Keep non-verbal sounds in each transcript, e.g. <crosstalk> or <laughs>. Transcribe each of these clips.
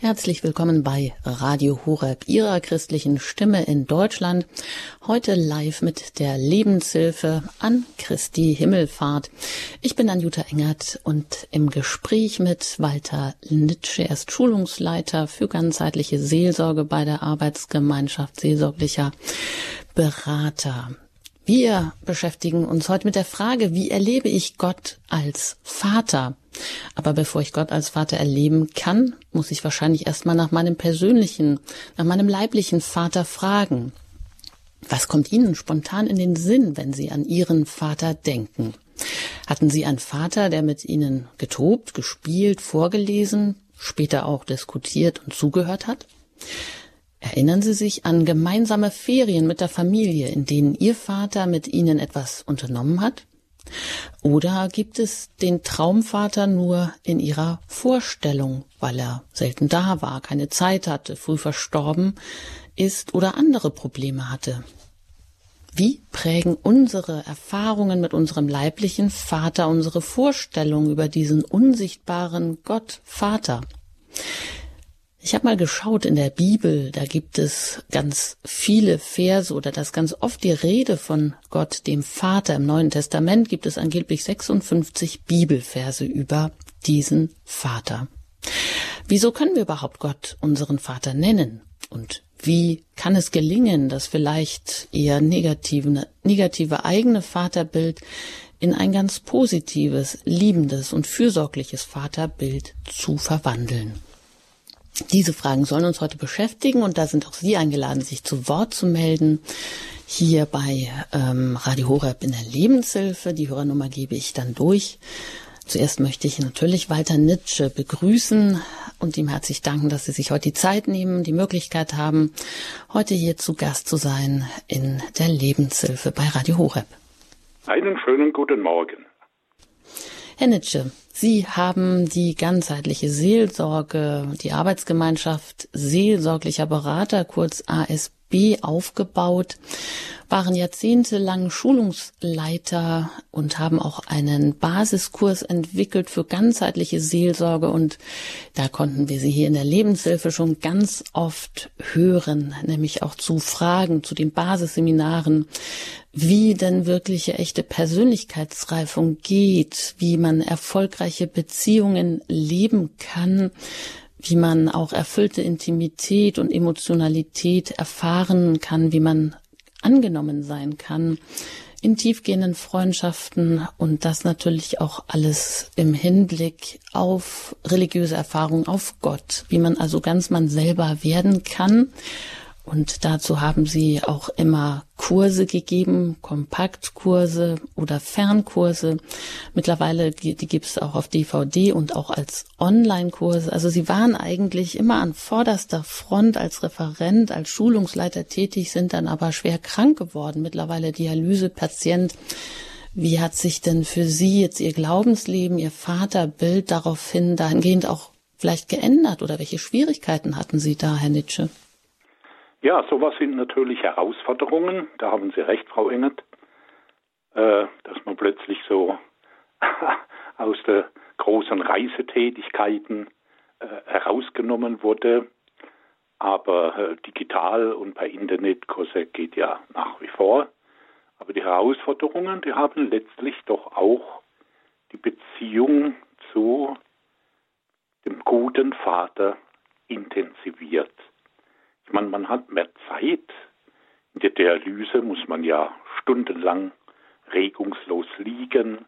Herzlich willkommen bei Radio Horeb, Ihrer christlichen Stimme in Deutschland. Heute live mit der Lebenshilfe an Christi Himmelfahrt. Ich bin Anjuta Engert und im Gespräch mit Walter Nitsche. Er ist Schulungsleiter für ganzheitliche Seelsorge bei der Arbeitsgemeinschaft Seelsorglicher Berater. Wir beschäftigen uns heute mit der Frage, wie erlebe ich Gott als Vater? Aber bevor ich Gott als Vater erleben kann, muss ich wahrscheinlich erstmal nach meinem persönlichen, nach meinem leiblichen Vater fragen. Was kommt Ihnen spontan in den Sinn, wenn Sie an Ihren Vater denken? Hatten Sie einen Vater, der mit Ihnen getobt, gespielt, vorgelesen, später auch diskutiert und zugehört hat? Erinnern Sie sich an gemeinsame Ferien mit der Familie, in denen Ihr Vater mit Ihnen etwas unternommen hat? Oder gibt es den Traumvater nur in Ihrer Vorstellung, weil er selten da war, keine Zeit hatte, früh verstorben ist oder andere Probleme hatte? Wie prägen unsere Erfahrungen mit unserem leiblichen Vater unsere Vorstellung über diesen unsichtbaren Gott Vater? Ich habe mal geschaut in der Bibel, da gibt es ganz viele Verse oder das ganz oft die Rede von Gott, dem Vater. Im Neuen Testament gibt es angeblich 56 Bibelverse über diesen Vater. Wieso können wir überhaupt Gott unseren Vater nennen? Und wie kann es gelingen, das vielleicht eher negative, negative eigene Vaterbild in ein ganz positives, liebendes und fürsorgliches Vaterbild zu verwandeln? Diese Fragen sollen uns heute beschäftigen und da sind auch Sie eingeladen, sich zu Wort zu melden. Hier bei ähm, Radio Horeb in der Lebenshilfe. Die Hörernummer gebe ich dann durch. Zuerst möchte ich natürlich Walter Nitsche begrüßen und ihm herzlich danken, dass Sie sich heute die Zeit nehmen, die Möglichkeit haben, heute hier zu Gast zu sein in der Lebenshilfe bei Radio Horeb. Einen schönen guten Morgen. Herr Nitsche, Sie haben die ganzheitliche Seelsorge, die Arbeitsgemeinschaft seelsorglicher Berater, kurz ASB, aufgebaut waren jahrzehntelang Schulungsleiter und haben auch einen Basiskurs entwickelt für ganzheitliche Seelsorge. Und da konnten wir sie hier in der Lebenshilfe schon ganz oft hören, nämlich auch zu Fragen zu den Basisseminaren, wie denn wirkliche echte Persönlichkeitsreifung geht, wie man erfolgreiche Beziehungen leben kann, wie man auch erfüllte Intimität und Emotionalität erfahren kann, wie man angenommen sein kann in tiefgehenden Freundschaften und das natürlich auch alles im Hinblick auf religiöse Erfahrung, auf Gott, wie man also ganz man selber werden kann und dazu haben sie auch immer Kurse gegeben, Kompaktkurse oder Fernkurse. Mittlerweile, die gibt es auch auf DVD und auch als Online-Kurse. Also sie waren eigentlich immer an vorderster Front als Referent, als Schulungsleiter tätig, sind dann aber schwer krank geworden. Mittlerweile Dialysepatient. Wie hat sich denn für Sie jetzt Ihr Glaubensleben, Ihr Vaterbild daraufhin dahingehend auch vielleicht geändert oder welche Schwierigkeiten hatten Sie da, Herr Nitsche? Ja, sowas sind natürlich Herausforderungen. Da haben Sie recht, Frau Engert, äh, dass man plötzlich so <laughs> aus der großen Reisetätigkeiten äh, herausgenommen wurde. Aber äh, digital und per Internetkurse geht ja nach wie vor. Aber die Herausforderungen, die haben letztlich doch auch die Beziehung zu dem guten Vater intensiviert. Ich meine, man hat mehr Zeit. In der Dialyse muss man ja stundenlang regungslos liegen,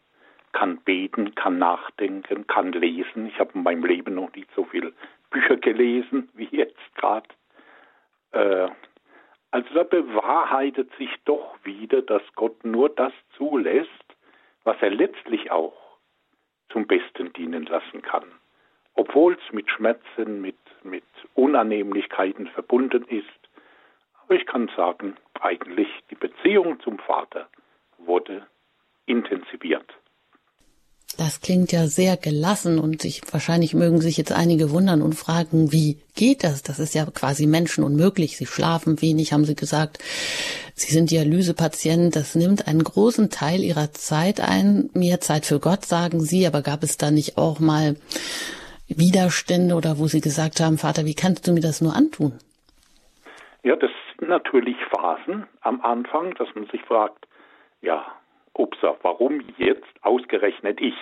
kann beten, kann nachdenken, kann lesen. Ich habe in meinem Leben noch nicht so viele Bücher gelesen <laughs> wie jetzt gerade. Äh, also da bewahrheitet sich doch wieder, dass Gott nur das zulässt, was er letztlich auch zum Besten dienen lassen kann obwohl es mit Schmerzen, mit, mit Unannehmlichkeiten verbunden ist. Aber ich kann sagen, eigentlich die Beziehung zum Vater wurde intensiviert. Das klingt ja sehr gelassen und sich, wahrscheinlich mögen sich jetzt einige wundern und fragen, wie geht das? Das ist ja quasi menschenunmöglich. Sie schlafen wenig, haben Sie gesagt. Sie sind Dialysepatient. Das nimmt einen großen Teil Ihrer Zeit ein. Mehr Zeit für Gott, sagen Sie. Aber gab es da nicht auch mal Widerstände oder wo Sie gesagt haben, Vater, wie kannst du mir das nur antun? Ja, das sind natürlich Phasen am Anfang, dass man sich fragt, ja, upsa, warum jetzt ausgerechnet ich?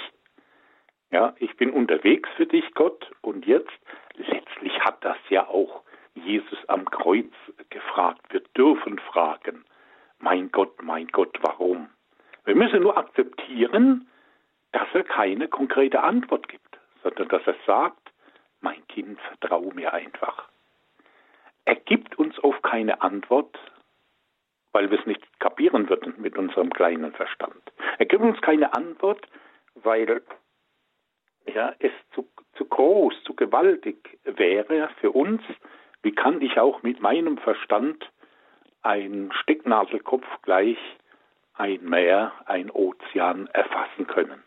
Ja, ich bin unterwegs für dich, Gott, und jetzt, letztlich hat das ja auch Jesus am Kreuz gefragt. Wir dürfen fragen, mein Gott, mein Gott, warum? Wir müssen nur akzeptieren, dass er keine konkrete Antwort gibt, sondern dass er sagt, mein Kind, vertraue mir einfach. Er gibt uns oft keine Antwort, weil wir es nicht kapieren würden mit unserem kleinen Verstand. Er gibt uns keine Antwort, weil ja, es zu, zu groß, zu gewaltig wäre für uns. Wie kann ich auch mit meinem Verstand ein Stecknadelkopf gleich ein Meer, ein Ozean erfassen können?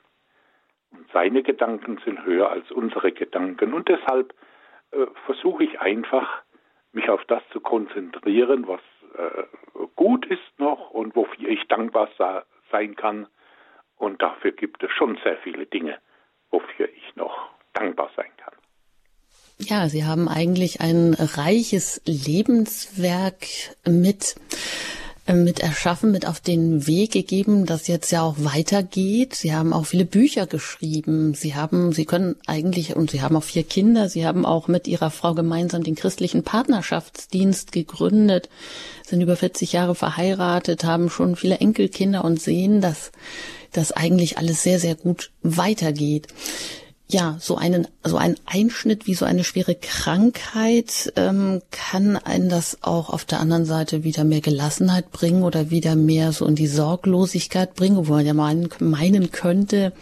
Seine Gedanken sind höher als unsere Gedanken. Und deshalb äh, versuche ich einfach, mich auf das zu konzentrieren, was äh, gut ist noch und wofür ich dankbar sein kann. Und dafür gibt es schon sehr viele Dinge, wofür ich noch dankbar sein kann. Ja, Sie haben eigentlich ein reiches Lebenswerk mit mit erschaffen, mit auf den Weg gegeben, das jetzt ja auch weitergeht. Sie haben auch viele Bücher geschrieben. Sie haben, Sie können eigentlich, und Sie haben auch vier Kinder. Sie haben auch mit Ihrer Frau gemeinsam den christlichen Partnerschaftsdienst gegründet, sind über 40 Jahre verheiratet, haben schon viele Enkelkinder und sehen, dass das eigentlich alles sehr, sehr gut weitergeht ja, so einen, so ein Einschnitt wie so eine schwere Krankheit ähm, kann einen das auch auf der anderen Seite wieder mehr Gelassenheit bringen oder wieder mehr so in die Sorglosigkeit bringen, wo man ja meinen, meinen könnte,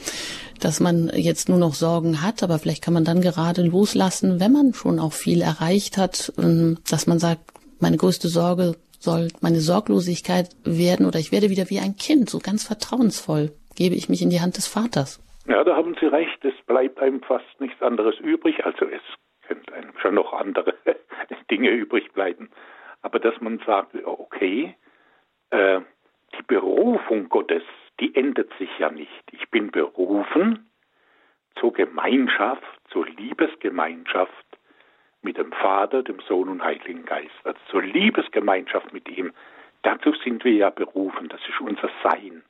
dass man jetzt nur noch Sorgen hat, aber vielleicht kann man dann gerade loslassen, wenn man schon auch viel erreicht hat, ähm, dass man sagt, meine größte Sorge soll meine Sorglosigkeit werden oder ich werde wieder wie ein Kind, so ganz vertrauensvoll gebe ich mich in die Hand des Vaters. Ja, da haben Sie recht. Es bleibt einem fast nichts anderes übrig. Also es könnte einem schon noch andere <laughs> Dinge übrig bleiben. Aber dass man sagt, okay, äh, die Berufung Gottes, die ändert sich ja nicht. Ich bin berufen zur Gemeinschaft, zur Liebesgemeinschaft mit dem Vater, dem Sohn und Heiligen Geist. Also zur Liebesgemeinschaft mit ihm. Dazu sind wir ja berufen. Das ist unser Sein.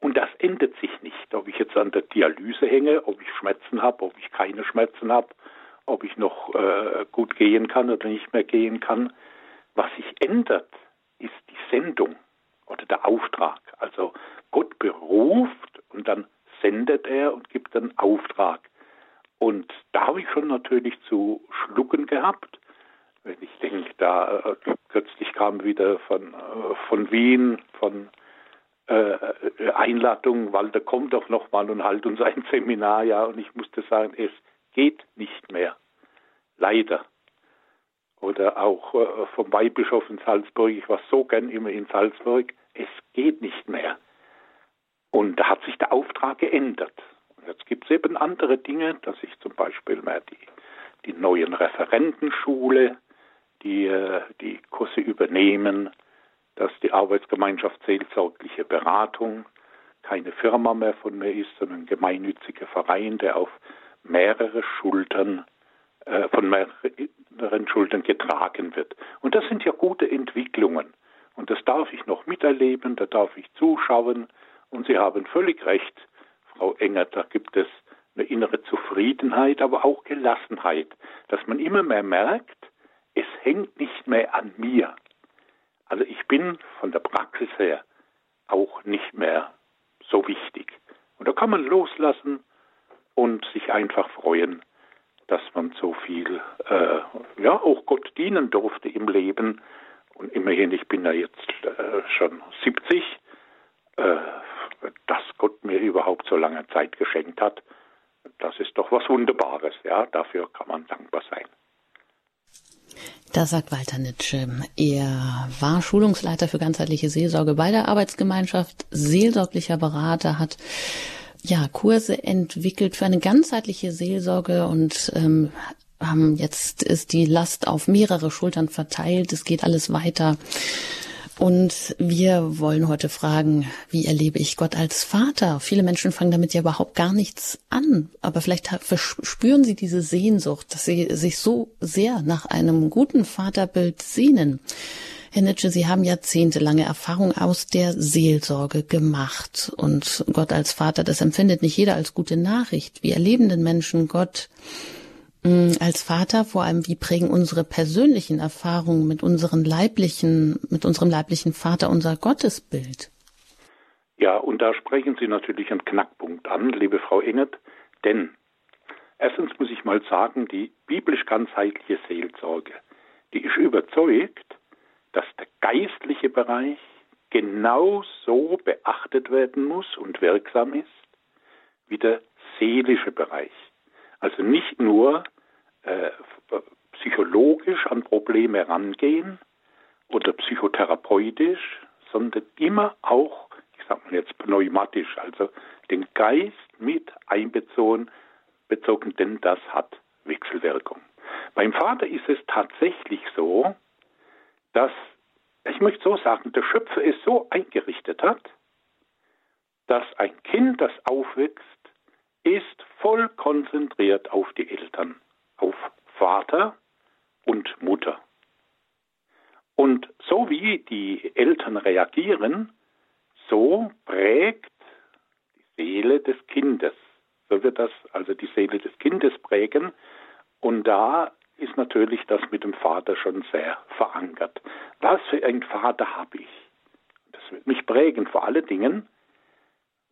Und das ändert sich nicht, ob ich jetzt an der Dialyse hänge, ob ich Schmerzen habe, ob ich keine Schmerzen habe, ob ich noch äh, gut gehen kann oder nicht mehr gehen kann. Was sich ändert, ist die Sendung oder der Auftrag. Also Gott beruft und dann sendet er und gibt einen Auftrag. Und da habe ich schon natürlich zu schlucken gehabt. Wenn ich denke, da äh, kürzlich kam wieder von, äh, von Wien, von äh, Einladung, Walter, komm doch noch mal und halt uns ein Seminar, ja. Und ich musste sagen, es geht nicht mehr. Leider. Oder auch äh, vom Weihbischof in Salzburg, ich war so gern immer in Salzburg, es geht nicht mehr. Und da hat sich der Auftrag geändert. Jetzt gibt es eben andere Dinge, dass ich zum Beispiel mehr die, die neuen Referentenschule, die äh, die Kurse übernehmen, dass die Arbeitsgemeinschaft seelsorgliche Beratung keine Firma mehr von mir ist, sondern ein gemeinnütziger Verein, der auf mehrere Schultern äh, von mehreren Schultern getragen wird. Und das sind ja gute Entwicklungen. Und das darf ich noch miterleben, da darf ich zuschauen. Und Sie haben völlig recht, Frau Enger, da gibt es eine innere Zufriedenheit, aber auch Gelassenheit, dass man immer mehr merkt, es hängt nicht mehr an mir. Also ich bin von der Praxis her auch nicht mehr so wichtig. Und da kann man loslassen und sich einfach freuen, dass man so viel, äh, ja, auch Gott dienen durfte im Leben. Und immerhin, ich bin ja jetzt äh, schon 70, äh, dass Gott mir überhaupt so lange Zeit geschenkt hat. Das ist doch was Wunderbares, ja. Dafür kann man dankbar sein. Das sagt Walter Nitsche. Er war Schulungsleiter für ganzheitliche Seelsorge bei der Arbeitsgemeinschaft, seelsorglicher Berater, hat ja Kurse entwickelt für eine ganzheitliche Seelsorge und ähm, jetzt ist die Last auf mehrere Schultern verteilt. Es geht alles weiter Und wir wollen heute fragen, wie erlebe ich Gott als Vater? Viele Menschen fangen damit ja überhaupt gar nichts an, aber vielleicht spüren sie diese Sehnsucht, dass sie sich so sehr nach einem guten Vaterbild sehnen. Herr Nitsche, Sie haben jahrzehntelange Erfahrung aus der Seelsorge gemacht. Und Gott als Vater, das empfindet nicht jeder als gute Nachricht. Wie erleben den Menschen Gott als Vater? Vor allem, wie prägen unsere persönlichen Erfahrungen mit unseren leiblichen, mit unserem leiblichen Vater unser Gottesbild? Ja, und da sprechen Sie natürlich einen Knackpunkt an, liebe Frau Engert, denn erstens muss ich mal sagen, die biblisch ganzheitliche Seelsorge, die ist überzeugt, dass der geistliche Bereich genauso beachtet werden muss und wirksam ist wie der seelische Bereich. Also nicht nur äh, psychologisch an Probleme rangehen oder psychotherapeutisch, sondern immer auch, ich sage mal jetzt pneumatisch, also den Geist mit einbezogen, bezogen, denn das hat Wechselwirkung. Beim Vater ist es tatsächlich so, dass, ich möchte so sagen, der Schöpfer es so eingerichtet hat, dass ein Kind, das aufwächst, ist voll konzentriert auf die Eltern, auf Vater und Mutter. Und so wie die Eltern reagieren, so prägt die Seele des Kindes. So wird das also die Seele des Kindes prägen. Und da ist natürlich das mit dem Vater schon sehr verankert. Was für ein Vater habe ich? Das wird mich prägen, vor allen Dingen,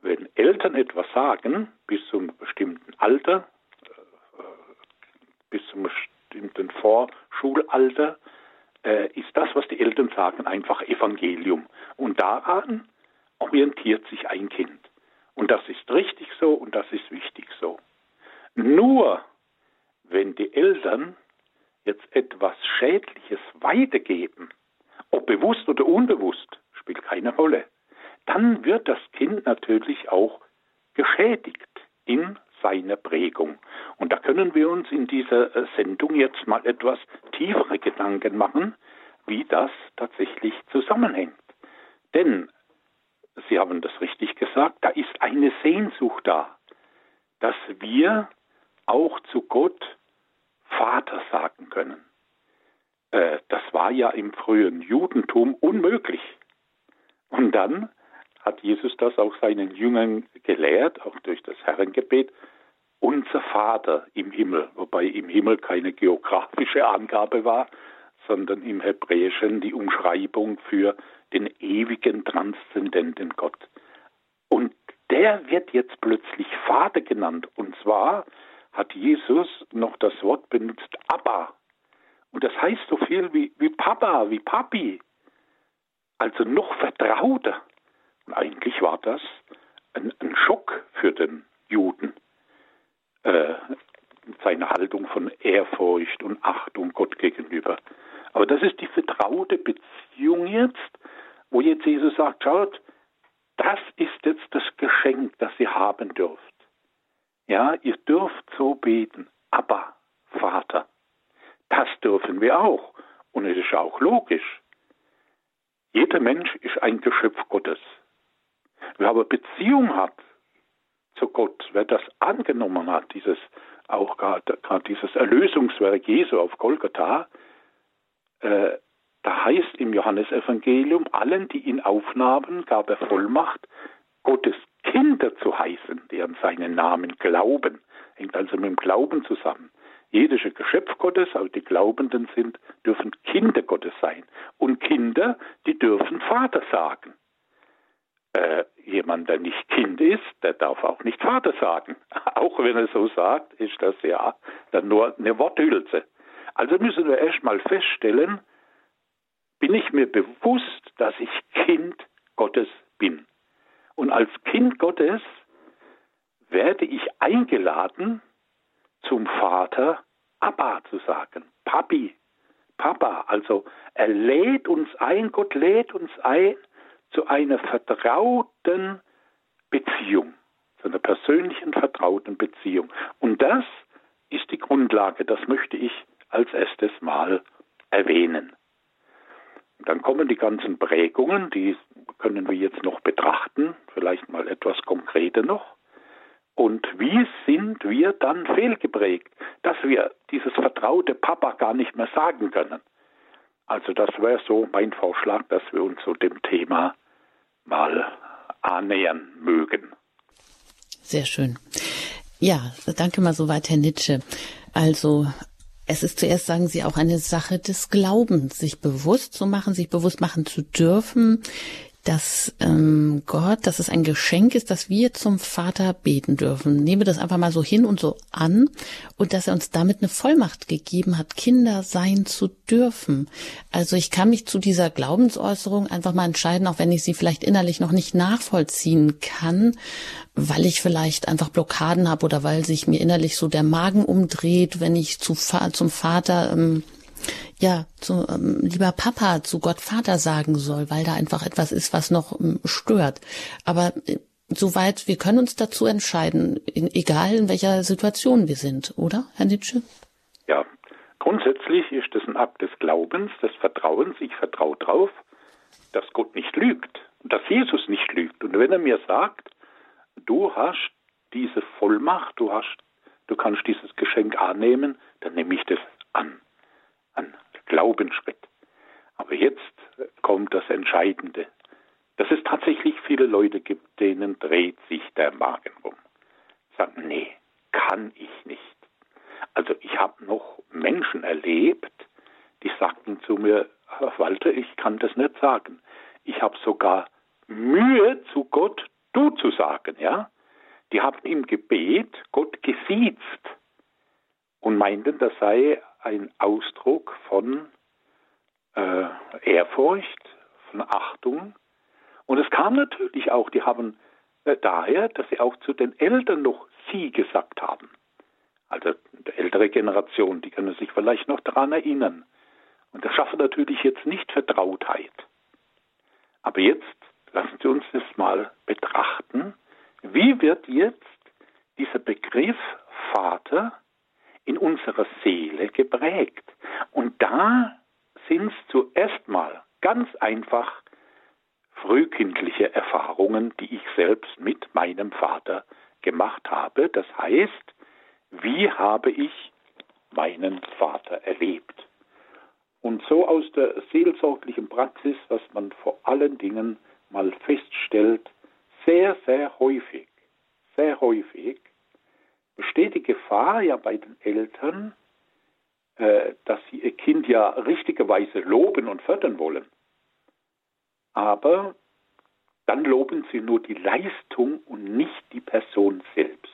wenn Eltern etwas sagen, bis zum bestimmten Alter, äh, bis zum bestimmten Vorschulalter, äh, ist das, was die Eltern sagen, einfach Evangelium. Und daran orientiert sich ein Kind. Und das ist richtig so und das ist wichtig so. Nur wenn die Eltern jetzt etwas Schädliches weitergeben, ob bewusst oder unbewusst, spielt keine Rolle, dann wird das Kind natürlich auch geschädigt in seiner Prägung. Und da können wir uns in dieser äh, Sendung jetzt mal etwas tiefere Gedanken machen, wie das tatsächlich zusammenhängt. Denn, Sie haben das richtig gesagt, da ist eine Sehnsucht da, dass wir auch zu Gott Vater sagen können. Äh, das war ja im frühen Judentum unmöglich. Und dann hat Jesus das auch seinen Jüngern gelehrt, auch durch das Herrengebet, unser Vater im Himmel, wobei im Himmel keine geografische Angabe war, sondern im Hebräischen die Umschreibung für den ewigen, transzendenten Gott. Und der wird jetzt plötzlich Vater genannt, und zwar hat Jesus noch das Wort benutzt, Abba. Und das heißt so viel wie, wie Papa, wie Papi. Also noch vertrauter. Und eigentlich war das ein, ein Schock für den Juden. Äh, seine Haltung von Ehrfurcht und Achtung Gott gegenüber. Aber das ist die vertraute Beziehung jetzt, wo jetzt Jesus sagt, schaut, das ist jetzt das Geschenk, das ihr haben dürft. Ja, ihr dürft so beten, aber Vater. Das dürfen wir auch. Und es ist auch logisch. Jeder Mensch ist ein Geschöpf Gottes. Wer aber Beziehung hat zu Gott, wer das angenommen hat, dieses auch gerade dieses Erlösungswerk Jesu auf Golgatha, äh, da heißt im Johannesevangelium, allen, die ihn aufnahmen, gab er Vollmacht, Gottes Kinder zu heißen, die an seinen Namen glauben. Hängt also mit dem Glauben zusammen. Jedes Geschöpf Gottes, auch die Glaubenden sind, dürfen Kinder Gottes sein. Und Kinder, die dürfen Vater sagen. Äh, jemand, der nicht Kind ist, der darf auch nicht Vater sagen. <laughs> Auch wenn er so sagt, ist das ja dann nur eine Worthülse. Also müssen wir erstmal feststellen, bin ich mir bewusst, dass ich Kind Gottes bin. Und als Kind Gottes werde ich eingeladen, zum Vater Abba zu sagen. Papi, Papa. Also er lädt uns ein, Gott lädt uns ein zu einer vertrauten Beziehung, zu einer persönlichen vertrauten Beziehung. Und das ist die Grundlage, das möchte ich als erstes Mal erwähnen. dann kommen die ganzen Prägungen, die können wir jetzt noch betrachten, vielleicht mal etwas konkreter noch. Und wie sind wir dann fehlgeprägt, dass wir dieses vertraute Papa gar nicht mehr sagen können? Also das wäre so mein Vorschlag, dass wir uns so dem Thema mal annähern mögen. Sehr schön. Ja, danke mal soweit, Herr Nitsche. Also es ist zuerst, sagen Sie, auch eine Sache des Glaubens, sich bewusst zu machen, sich bewusst machen zu dürfen, dass ähm, Gott, dass es ein Geschenk ist, dass wir zum Vater beten dürfen. Nehme das einfach mal so hin und so an und dass er uns damit eine Vollmacht gegeben hat, Kinder sein zu dürfen. Also ich kann mich zu dieser Glaubensäußerung einfach mal entscheiden, auch wenn ich sie vielleicht innerlich noch nicht nachvollziehen kann, weil ich vielleicht einfach Blockaden habe oder weil sich mir innerlich so der Magen umdreht, wenn ich zu, zum Vater ähm, ja, zu ähm, lieber Papa, zu Gott Vater sagen soll, weil da einfach etwas ist, was noch ähm, stört. Aber äh, soweit, wir können uns dazu entscheiden, in, egal in welcher Situation wir sind, oder, Herr Nitsche? Ja, grundsätzlich ist das ein Akt des Glaubens, des Vertrauens. Ich vertraue drauf, dass Gott nicht lügt, dass Jesus nicht lügt. Und wenn er mir sagt, du hast diese Vollmacht, du hast, du kannst dieses Geschenk annehmen, dann nehme ich das an. An. Glaubensschritt. Aber jetzt kommt das Entscheidende, dass es tatsächlich viele Leute gibt, denen dreht sich der Magen rum. Sagen, nee, kann ich nicht. Also ich habe noch Menschen erlebt, die sagten zu mir, Walter, ich kann das nicht sagen. Ich habe sogar Mühe zu Gott, du zu sagen, ja. Die haben im Gebet Gott gesiezt und meinten, das sei ein Ausdruck von äh, Ehrfurcht, von Achtung. Und es kam natürlich auch, die haben äh, daher, dass sie auch zu den Eltern noch sie gesagt haben. Also die ältere Generation, die können sich vielleicht noch daran erinnern. Und das schafft natürlich jetzt nicht Vertrautheit. Aber jetzt lassen Sie uns das mal betrachten. Wie wird jetzt dieser Begriff Vater in unserer Seele geprägt. Und da sind es zuerst mal ganz einfach frühkindliche Erfahrungen, die ich selbst mit meinem Vater gemacht habe. Das heißt, wie habe ich meinen Vater erlebt? Und so aus der seelsorglichen Praxis, was man vor allen Dingen mal feststellt, sehr, sehr häufig, sehr häufig besteht die Gefahr ja bei den Eltern, äh, dass sie ihr Kind ja richtigerweise loben und fördern wollen. Aber dann loben sie nur die Leistung und nicht die Person selbst.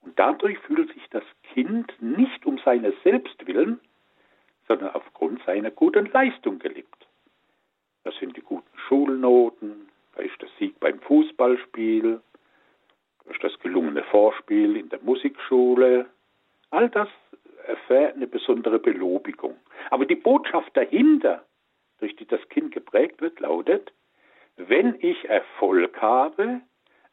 Und dadurch fühlt sich das Kind nicht um seine Selbstwillen, sondern aufgrund seiner guten Leistung geliebt. Das sind die guten Schulnoten, da ist der Sieg beim Fußballspiel, durch das gelungene Vorspiel in der Musikschule. All das erfährt eine besondere Belobigung. Aber die Botschaft dahinter, durch die das Kind geprägt wird, lautet, wenn ich Erfolg habe,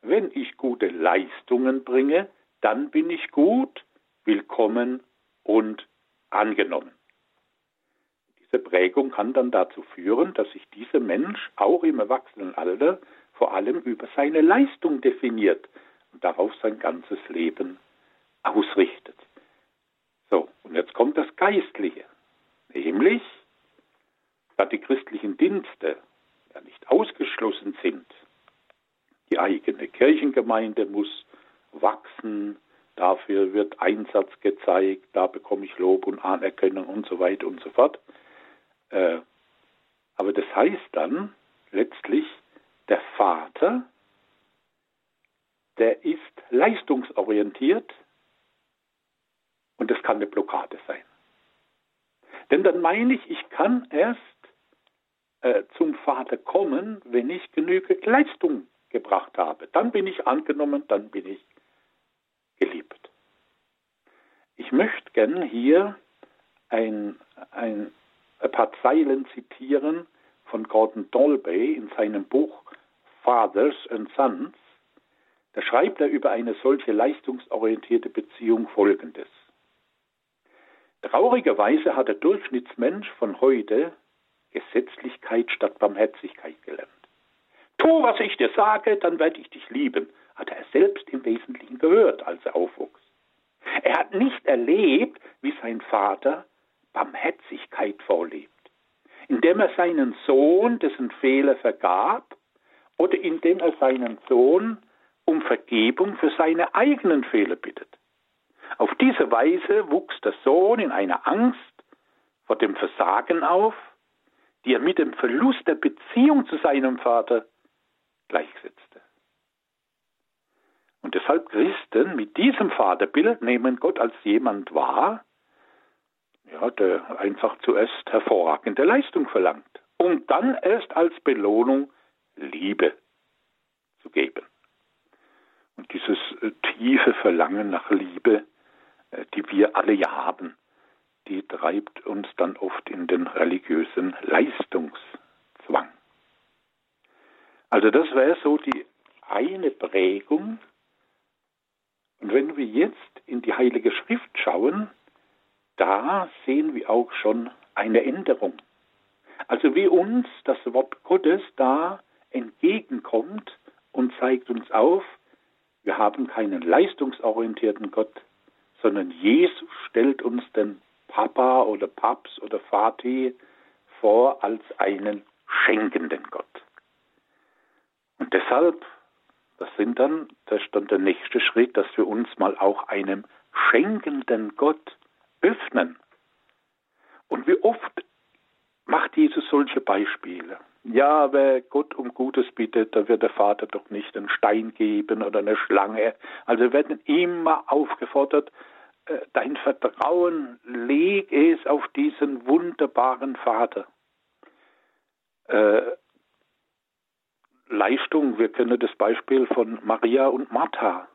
wenn ich gute Leistungen bringe, dann bin ich gut, willkommen und angenommen. Diese Prägung kann dann dazu führen, dass sich dieser Mensch auch im Erwachsenenalter vor allem über seine Leistung definiert, und darauf sein ganzes Leben ausrichtet. So, und jetzt kommt das Geistliche, nämlich, da die christlichen Dienste ja nicht ausgeschlossen sind, die eigene Kirchengemeinde muss wachsen, dafür wird Einsatz gezeigt, da bekomme ich Lob und Anerkennung und so weiter und so fort. Äh, aber das heißt dann letztlich, der Vater der ist leistungsorientiert und das kann eine Blockade sein. Denn dann meine ich, ich kann erst äh, zum Vater kommen, wenn ich genügend Leistung gebracht habe. Dann bin ich angenommen, dann bin ich geliebt. Ich möchte gerne hier ein, ein, ein paar Zeilen zitieren von Gordon Dolby in seinem Buch Fathers and Sons, da schreibt er über eine solche leistungsorientierte Beziehung Folgendes. Traurigerweise hat der Durchschnittsmensch von heute Gesetzlichkeit statt Barmherzigkeit gelernt. Tu, was ich dir sage, dann werde ich dich lieben, hat er selbst im Wesentlichen gehört, als er aufwuchs. Er hat nicht erlebt, wie sein Vater Barmherzigkeit vorlebt, indem er seinen Sohn dessen Fehler vergab oder indem er seinen Sohn um Vergebung für seine eigenen Fehler bittet. Auf diese Weise wuchs der Sohn in einer Angst vor dem Versagen auf, die er mit dem Verlust der Beziehung zu seinem Vater gleichsetzte. Und deshalb Christen mit diesem Vaterbild nehmen Gott als jemand wahr, ja, der einfach zuerst hervorragende Leistung verlangt, um dann erst als Belohnung Liebe zu geben. Und dieses äh, tiefe Verlangen nach Liebe, äh, die wir alle ja haben, die treibt uns dann oft in den religiösen Leistungszwang. Also das wäre so die eine Prägung. Und wenn wir jetzt in die Heilige Schrift schauen, da sehen wir auch schon eine Änderung. Also wie uns das Wort Gottes da entgegenkommt und zeigt uns auf, wir haben keinen leistungsorientierten Gott, sondern Jesus stellt uns den Papa oder Paps oder Vati vor als einen schenkenden Gott. Und deshalb, das sind dann, das ist dann der nächste Schritt, dass wir uns mal auch einem schenkenden Gott öffnen. Und wie oft macht Jesus solche Beispiele? Ja, wer Gott um Gutes bittet, da wird der Vater doch nicht einen Stein geben oder eine Schlange. Also wir werden immer aufgefordert, äh, dein Vertrauen leg es auf diesen wunderbaren Vater. Äh, Leistung, wir kennen das Beispiel von Maria und Martha.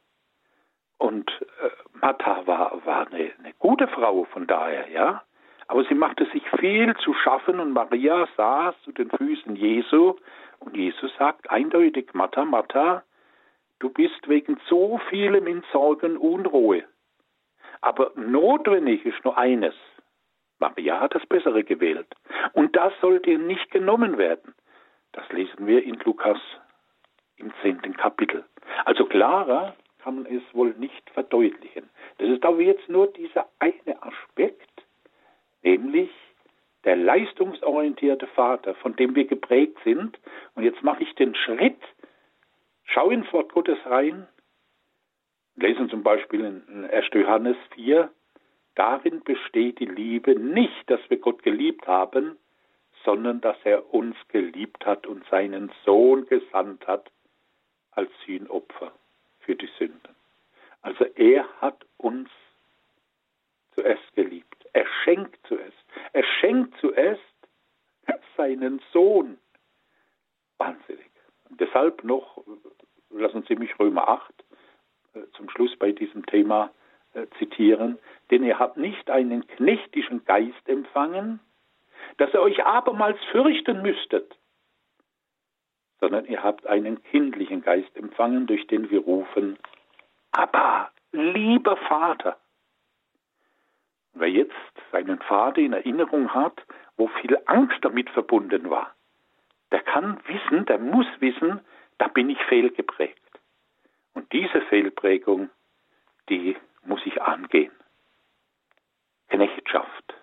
Und äh, Martha war, war eine, eine gute Frau von daher, ja. Aber sie machte sich viel zu schaffen und Maria saß zu den Füßen Jesu und Jesus sagt eindeutig, Martha, Martha, du bist wegen so vielem in Sorgen Unruhe. Aber notwendig ist nur eines. Maria hat das Bessere gewählt. Und das sollte ihr nicht genommen werden. Das lesen wir in Lukas im zehnten Kapitel. Also klarer kann man es wohl nicht verdeutlichen. Das ist aber jetzt nur dieser eine Aspekt, nämlich der leistungsorientierte Vater, von dem wir geprägt sind. Und jetzt mache ich den Schritt, schau ins Wort Gottes rein, lesen zum Beispiel in 1. Johannes 4, darin besteht die Liebe nicht, dass wir Gott geliebt haben, sondern dass er uns geliebt hat und seinen Sohn gesandt hat als Sühnopfer für die Sünden. Also er hat uns zuerst geliebt. Er schenkt zuerst. Er schenkt zuerst seinen Sohn. Wahnsinnig. Deshalb noch, lassen Sie mich Römer 8 äh, zum Schluss bei diesem Thema äh, zitieren, denn ihr habt nicht einen knechtischen Geist empfangen, dass ihr euch abermals fürchten müsstet, sondern ihr habt einen kindlichen Geist empfangen, durch den wir rufen, aber lieber Vater. Wer jetzt seinen Vater in Erinnerung hat, wo viel Angst damit verbunden war, der kann wissen, der muss wissen, da bin ich fehlgeprägt. Und diese Fehlprägung, die muss ich angehen. Knechtschaft.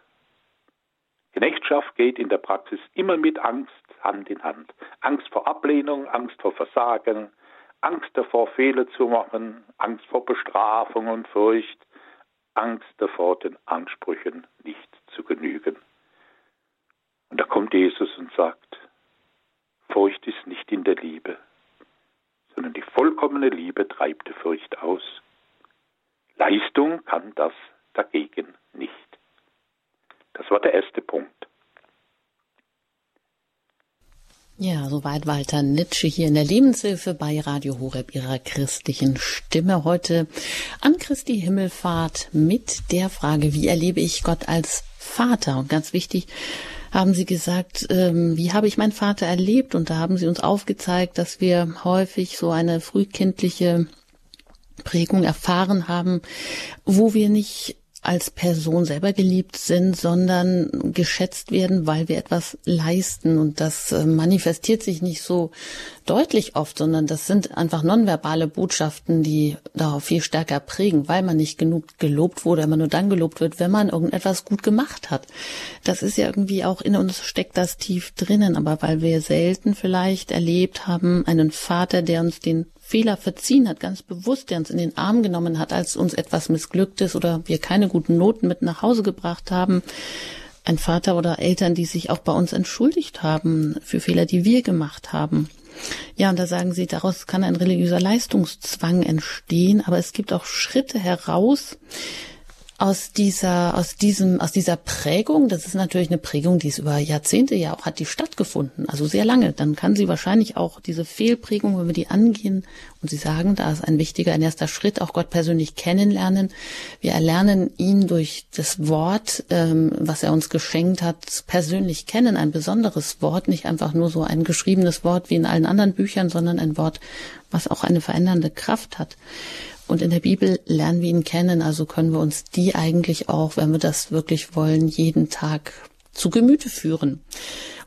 Knechtschaft geht in der Praxis immer mit Angst Hand in Hand. Angst vor Ablehnung, Angst vor Versagen, Angst davor, Fehler zu machen, Angst vor Bestrafung und Furcht, Angst davor, den Ansprüchen nicht zu genügen. Und da kommt Jesus und sagt, Furcht ist nicht in der Liebe, sondern die vollkommene Liebe treibt die Furcht aus. Leistung kann das dagegen nicht. Das war der erste Punkt. Ja, soweit Walter Nitsche hier in der Lebenshilfe bei Radio Horeb ihrer christlichen Stimme heute an Christi Himmelfahrt mit der Frage, wie erlebe ich Gott als Vater? Und ganz wichtig, haben Sie gesagt, ähm, wie habe ich meinen Vater erlebt? Und da haben Sie uns aufgezeigt, dass wir häufig so eine frühkindliche Prägung erfahren haben, wo wir nicht als Person selber geliebt sind, sondern geschätzt werden, weil wir etwas leisten. Und das äh, manifestiert sich nicht so deutlich oft, sondern das sind einfach nonverbale Botschaften, die darauf viel stärker prägen, weil man nicht genug gelobt wurde, immer nur dann gelobt wird, wenn man irgendetwas gut gemacht hat. Das ist ja irgendwie auch in uns steckt das tief drinnen, aber weil wir selten vielleicht erlebt haben, einen Vater, der uns den Fehler verziehen hat, ganz bewusst, der uns in den Arm genommen hat, als uns etwas missglückt ist oder wir keine guten Noten mit nach Hause gebracht haben. Ein Vater oder Eltern, die sich auch bei uns entschuldigt haben für Fehler, die wir gemacht haben. Ja, und da sagen sie, daraus kann ein religiöser Leistungszwang entstehen, aber es gibt auch Schritte heraus, aus dieser, aus diesem, aus dieser Prägung, das ist natürlich eine Prägung, die es über Jahrzehnte ja auch hat, die stattgefunden, also sehr lange, dann kann sie wahrscheinlich auch diese Fehlprägung, wenn wir die angehen und Sie sagen, da ist ein wichtiger, ein erster Schritt, auch Gott persönlich kennenlernen. Wir erlernen ihn durch das Wort, ähm, was er uns geschenkt hat, persönlich kennen, ein besonderes Wort, nicht einfach nur so ein geschriebenes Wort wie in allen anderen Büchern, sondern ein Wort, was auch eine verändernde Kraft hat. Und in der Bibel lernen wir ihn kennen, also können wir uns die eigentlich auch, wenn wir das wirklich wollen, jeden Tag zu Gemüte führen.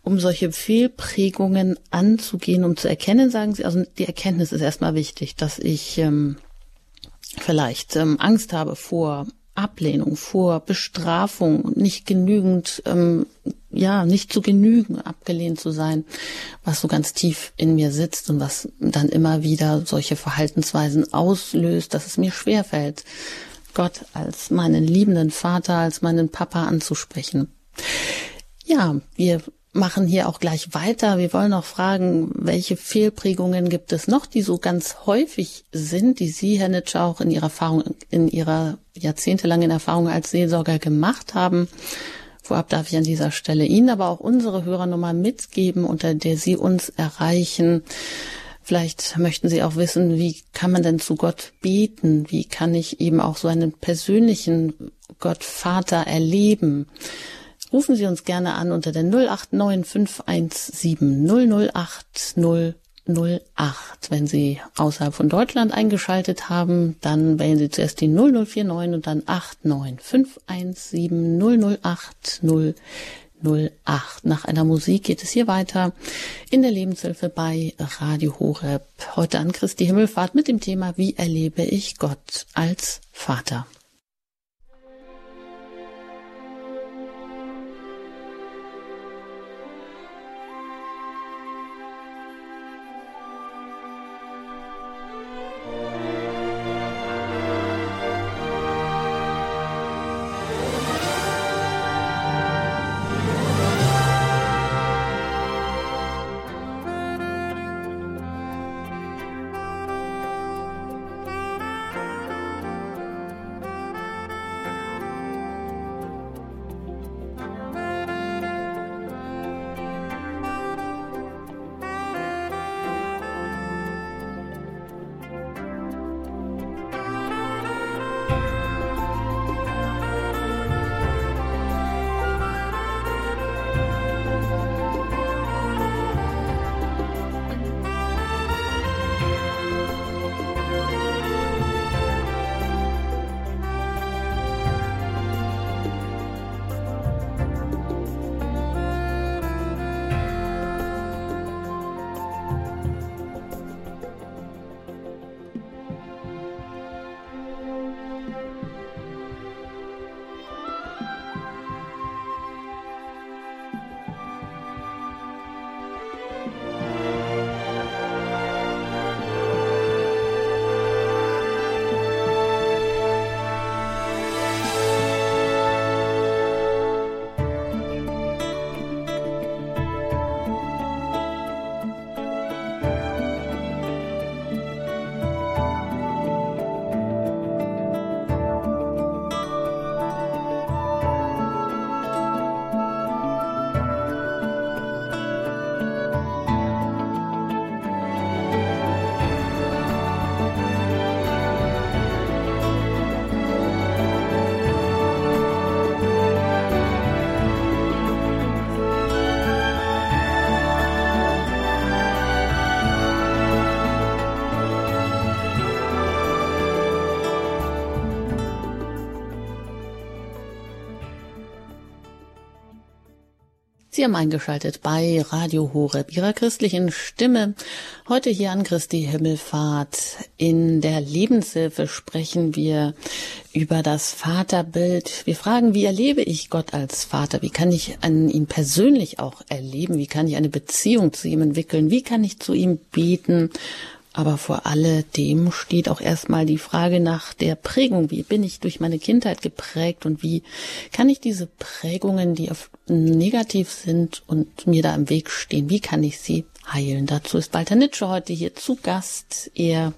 Um solche Fehlprägungen anzugehen, um zu erkennen, sagen Sie, also die Erkenntnis ist erstmal wichtig, dass ich ähm, vielleicht ähm, Angst habe vor Ablehnung, vor Bestrafung, nicht genügend, ähm, ja, nicht zu genügen, abgelehnt zu sein, was so ganz tief in mir sitzt und was dann immer wieder solche Verhaltensweisen auslöst, dass es mir schwerfällt, Gott als meinen liebenden Vater, als meinen Papa anzusprechen. Ja, wir machen hier auch gleich weiter. Wir wollen auch fragen, welche Fehlprägungen gibt es noch, die so ganz häufig sind, die Sie, Herr Nitsche, auch in Ihrer Erfahrung, in Ihrer jahrzehntelangen Erfahrung als Seelsorger gemacht haben. Vorab darf ich an dieser Stelle Ihnen aber auch unsere Hörernummer mitgeben, unter der Sie uns erreichen. Vielleicht möchten Sie auch wissen, wie kann man denn zu Gott beten? Wie kann ich eben auch so einen persönlichen Gott Vater erleben? Rufen Sie uns gerne an unter der 089 517 008 008. Wenn Sie außerhalb von Deutschland eingeschaltet haben, dann wählen Sie zuerst die 0049 und dann 89 517 008 008. Nach einer Musik geht es hier weiter in der Lebenshilfe bei Radio Horeb. Heute an Christi Himmelfahrt mit dem Thema Wie erlebe ich Gott als Vater? Sie haben eingeschaltet bei Radio Horeb, Ihrer christlichen Stimme. Heute hier an Christi Himmelfahrt. In der Lebenshilfe sprechen wir über das Vaterbild. Wir fragen, wie erlebe ich Gott als Vater? Wie kann ich an ihn persönlich auch erleben? Wie kann ich eine Beziehung zu ihm entwickeln? Wie kann ich zu ihm beten? Aber vor alledem steht auch erstmal die Frage nach der Prägung. Wie bin ich durch meine Kindheit geprägt und wie kann ich diese Prägungen, die negativ sind und mir da im Weg stehen, wie kann ich sie heilen? Dazu ist Walter Nitsche heute hier zu Gast. Er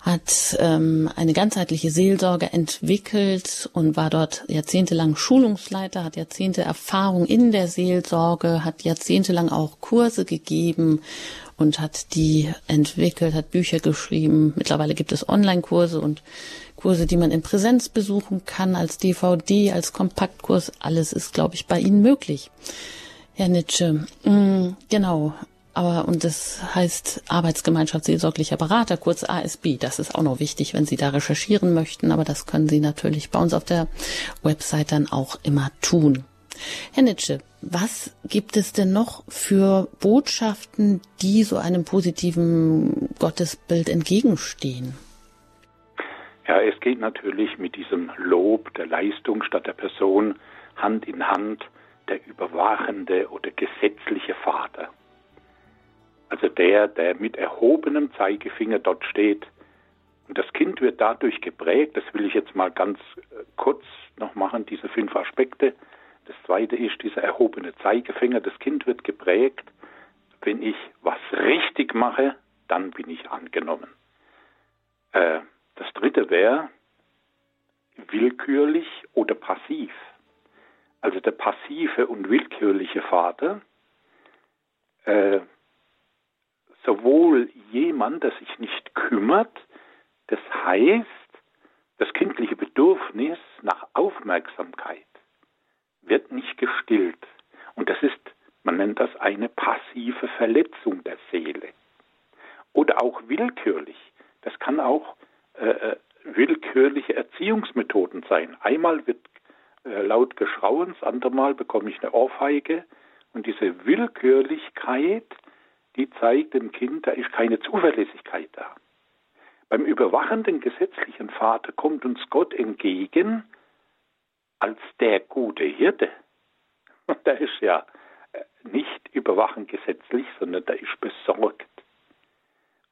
hat ähm, eine ganzheitliche Seelsorge entwickelt und war dort jahrzehntelang Schulungsleiter, hat Jahrzehnte Erfahrung in der Seelsorge, hat jahrzehntelang auch Kurse gegeben und hat die entwickelt, hat Bücher geschrieben. Mittlerweile gibt es Online-Kurse und Kurse, die man in Präsenz besuchen kann, als DVD, als Kompaktkurs. Alles ist, glaube ich, bei Ihnen möglich. Herr Nitsche, mm, genau. Aber, und das heißt Arbeitsgemeinschaft seelsorglicher Berater, kurz ASB. Das ist auch noch wichtig, wenn Sie da recherchieren möchten. Aber das können Sie natürlich bei uns auf der Website dann auch immer tun. Herr Nitsche, was gibt es denn noch für Botschaften, die so einem positiven Gottesbild entgegenstehen? Ja, es geht natürlich mit diesem Lob der Leistung statt der Person Hand in Hand der überwachende oder gesetzliche Vater. Also der, der mit erhobenem Zeigefinger dort steht. Und das Kind wird dadurch geprägt, das will ich jetzt mal ganz äh, kurz noch machen, diese fünf Aspekte. Das zweite ist dieser erhobene Zeigefinger. Das Kind wird geprägt. Wenn ich was richtig mache, dann bin ich angenommen. Äh, das dritte wäre willkürlich oder passiv. Also der passive und willkürliche Vater, äh, sowohl jemand, der sich nicht kümmert, das heißt, das kindliche Bedürfnis nach Aufmerksamkeit wird nicht gestillt. Und das ist, man nennt das eine passive Verletzung der Seele. Oder auch willkürlich. Das kann auch äh, äh willkürliche Erziehungsmethoden sein. Einmal wird äh, laut geschrauen, das andere Mal bekomme ich eine Ohrfeige. Und diese Willkürlichkeit, die zeigt dem Kind, da ist keine Zuverlässigkeit da. Beim überwachenden gesetzlichen Vater kommt uns Gott entgegen als der gute Hirte. Und <laughs> der ist ja äh, nicht überwachend gesetzlich, sondern der ist besorgt.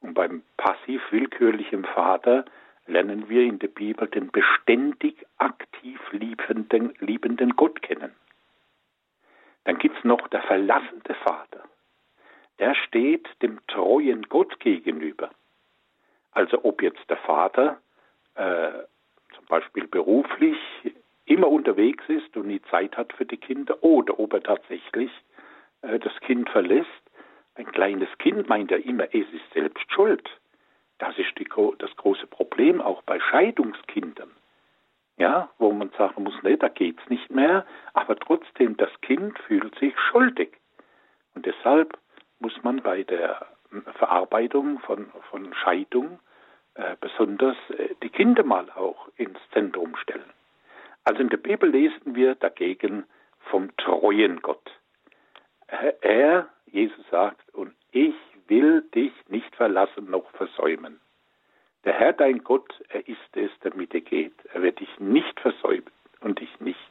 Und beim passiv willkürlichen Vater lernen wir in der Bibel den beständig aktiv liebenden, liebenden Gott kennen. Dann gibt es noch der verlassende Vater. Der steht dem treuen Gott gegenüber. Also ob jetzt der Vater äh, zum Beispiel beruflich immer unterwegs ist und nie Zeit hat für die Kinder oder ob er tatsächlich äh, das Kind verlässt. Ein kleines Kind meint ja immer, es ist selbst schuld. Das ist die, das große Problem auch bei Scheidungskindern. Ja, wo man sagen muss, nee, da geht's nicht mehr, aber trotzdem, das Kind fühlt sich schuldig. Und deshalb muss man bei der Verarbeitung von, von Scheidung äh, besonders äh, die Kinder mal auch ins Zentrum stellen. Also in der Bibel lesen wir dagegen vom treuen Gott. Er, Jesus sagt, und ich will dich nicht verlassen noch versäumen. Der Herr dein Gott, er ist es, der mit dir geht. Er wird dich nicht versäumen und dich nicht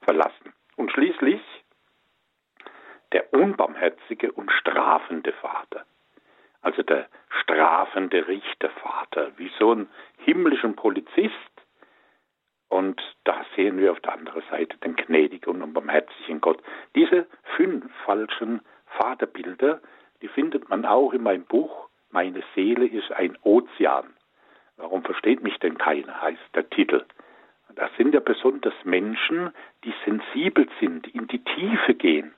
verlassen. Und schließlich der unbarmherzige und strafende Vater. Also der strafende Richtervater, wie so ein himmlischen Polizist, und da sehen wir auf der anderen Seite den gnädigen und barmherzigen Gott. Diese fünf falschen Vaterbilder, die findet man auch in meinem Buch Meine Seele ist ein Ozean. Warum versteht mich denn keiner, heißt der Titel. Das sind ja besonders Menschen, die sensibel sind, in die Tiefe gehen.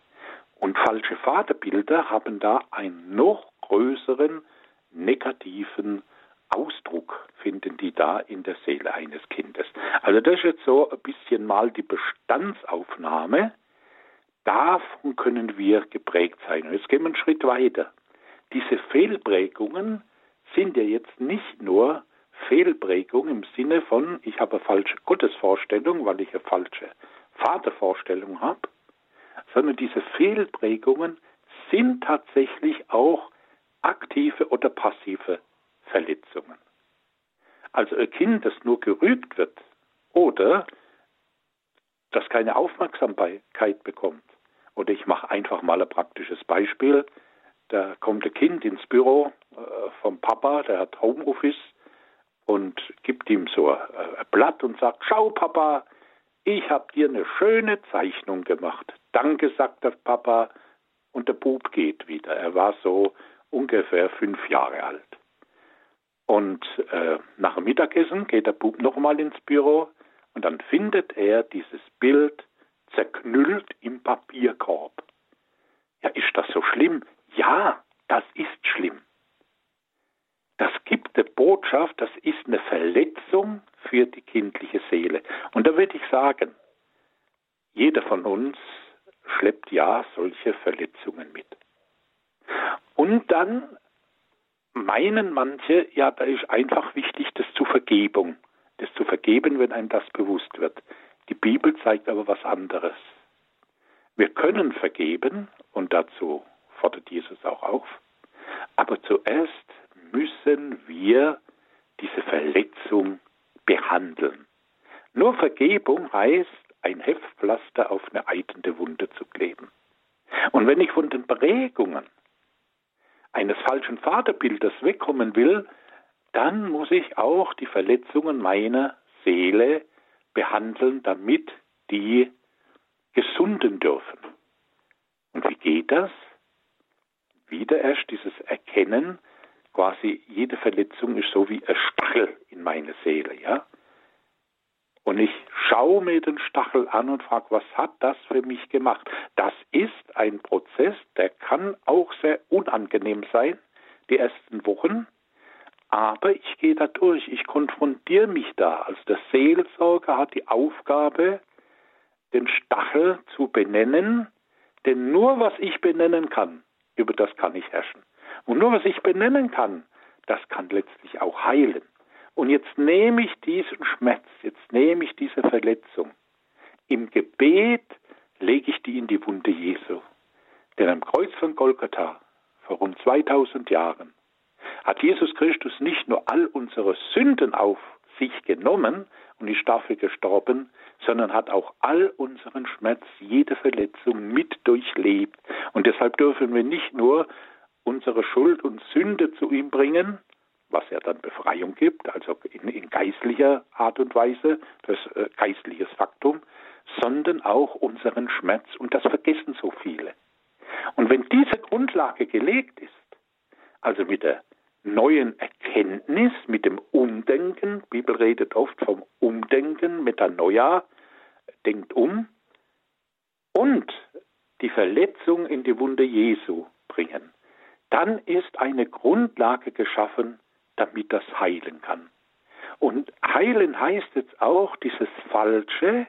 Und falsche Vaterbilder haben da einen noch größeren negativen Ausdruck finden die da in der Seele eines Kindes. Also das ist jetzt so ein bisschen mal die Bestandsaufnahme. Davon können wir geprägt sein. Und jetzt gehen wir einen Schritt weiter. Diese Fehlprägungen sind ja jetzt nicht nur Fehlprägungen im Sinne von, ich habe eine falsche Gottesvorstellung, weil ich eine falsche Vatervorstellung habe, sondern diese Fehlprägungen sind tatsächlich auch aktive oder passive Verletzungen. Also ein Kind, das nur gerügt wird oder das keine Aufmerksamkeit bekommt. Oder ich mache einfach mal ein praktisches Beispiel. Da kommt ein Kind ins Büro äh, vom Papa, der hat Homeoffice und gibt ihm so ein, ein Blatt und sagt, schau Papa, ich habe dir eine schöne Zeichnung gemacht. Danke, sagt der Papa. Und der Bub geht wieder. Er war so ungefähr fünf Jahre alt. Und äh, nach dem Mittagessen geht der Bub nochmal ins Büro und dann findet er dieses Bild zerknüllt im Papierkorb. Ja, ist das so schlimm? Ja, das ist schlimm. Das gibt eine Botschaft, das ist eine Verletzung für die kindliche Seele. Und da würde ich sagen, jeder von uns schleppt ja solche Verletzungen mit. Und dann meinen manche, ja, da ist einfach wichtig, das zu Vergebung, das zu vergeben, wenn einem das bewusst wird. Die Bibel zeigt aber was anderes. Wir können vergeben, und dazu fordert Jesus auch auf, aber zuerst müssen wir diese Verletzung behandeln. Nur Vergebung heißt, ein Heftpflaster auf eine eitende Wunde zu kleben. Und wenn ich von den Prägungen eines falschen Vaterbildes wegkommen will, dann muss ich auch die Verletzungen meiner Seele behandeln, damit die gesunden dürfen. Und wie geht das? Wieder erst dieses Erkennen, quasi jede Verletzung ist so wie ein Stachel in meine Seele, ja? Und ich schaue mir den Stachel an und frage, was hat das für mich gemacht? Das ist ein Prozess, der kann auch sehr unangenehm sein, die ersten Wochen. Aber ich gehe da durch, ich konfrontiere mich da. Also der Seelsorger hat die Aufgabe, den Stachel zu benennen, denn nur was ich benennen kann, über das kann ich herrschen. Und nur was ich benennen kann, das kann letztlich auch heilen. Und jetzt nehme ich diesen Schmerz, jetzt nehme ich diese Verletzung. Im Gebet lege ich die in die Wunde Jesu. Denn am Kreuz von Golgatha, vor rund 2000 Jahren, hat Jesus Christus nicht nur all unsere Sünden auf sich genommen und ist dafür gestorben, sondern hat auch all unseren Schmerz, jede Verletzung mit durchlebt. Und deshalb dürfen wir nicht nur unsere Schuld und Sünde zu ihm bringen, was ja dann Befreiung gibt, also in, in geistlicher Art und Weise, das äh, geistliches Faktum, sondern auch unseren Schmerz und das vergessen so viele. Und wenn diese Grundlage gelegt ist, also mit der neuen Erkenntnis, mit dem Umdenken, Bibel redet oft vom Umdenken, Metanoia, denkt um, und die Verletzung in die Wunde Jesu bringen, dann ist eine Grundlage geschaffen damit das heilen kann. Und heilen heißt jetzt auch, dieses Falsche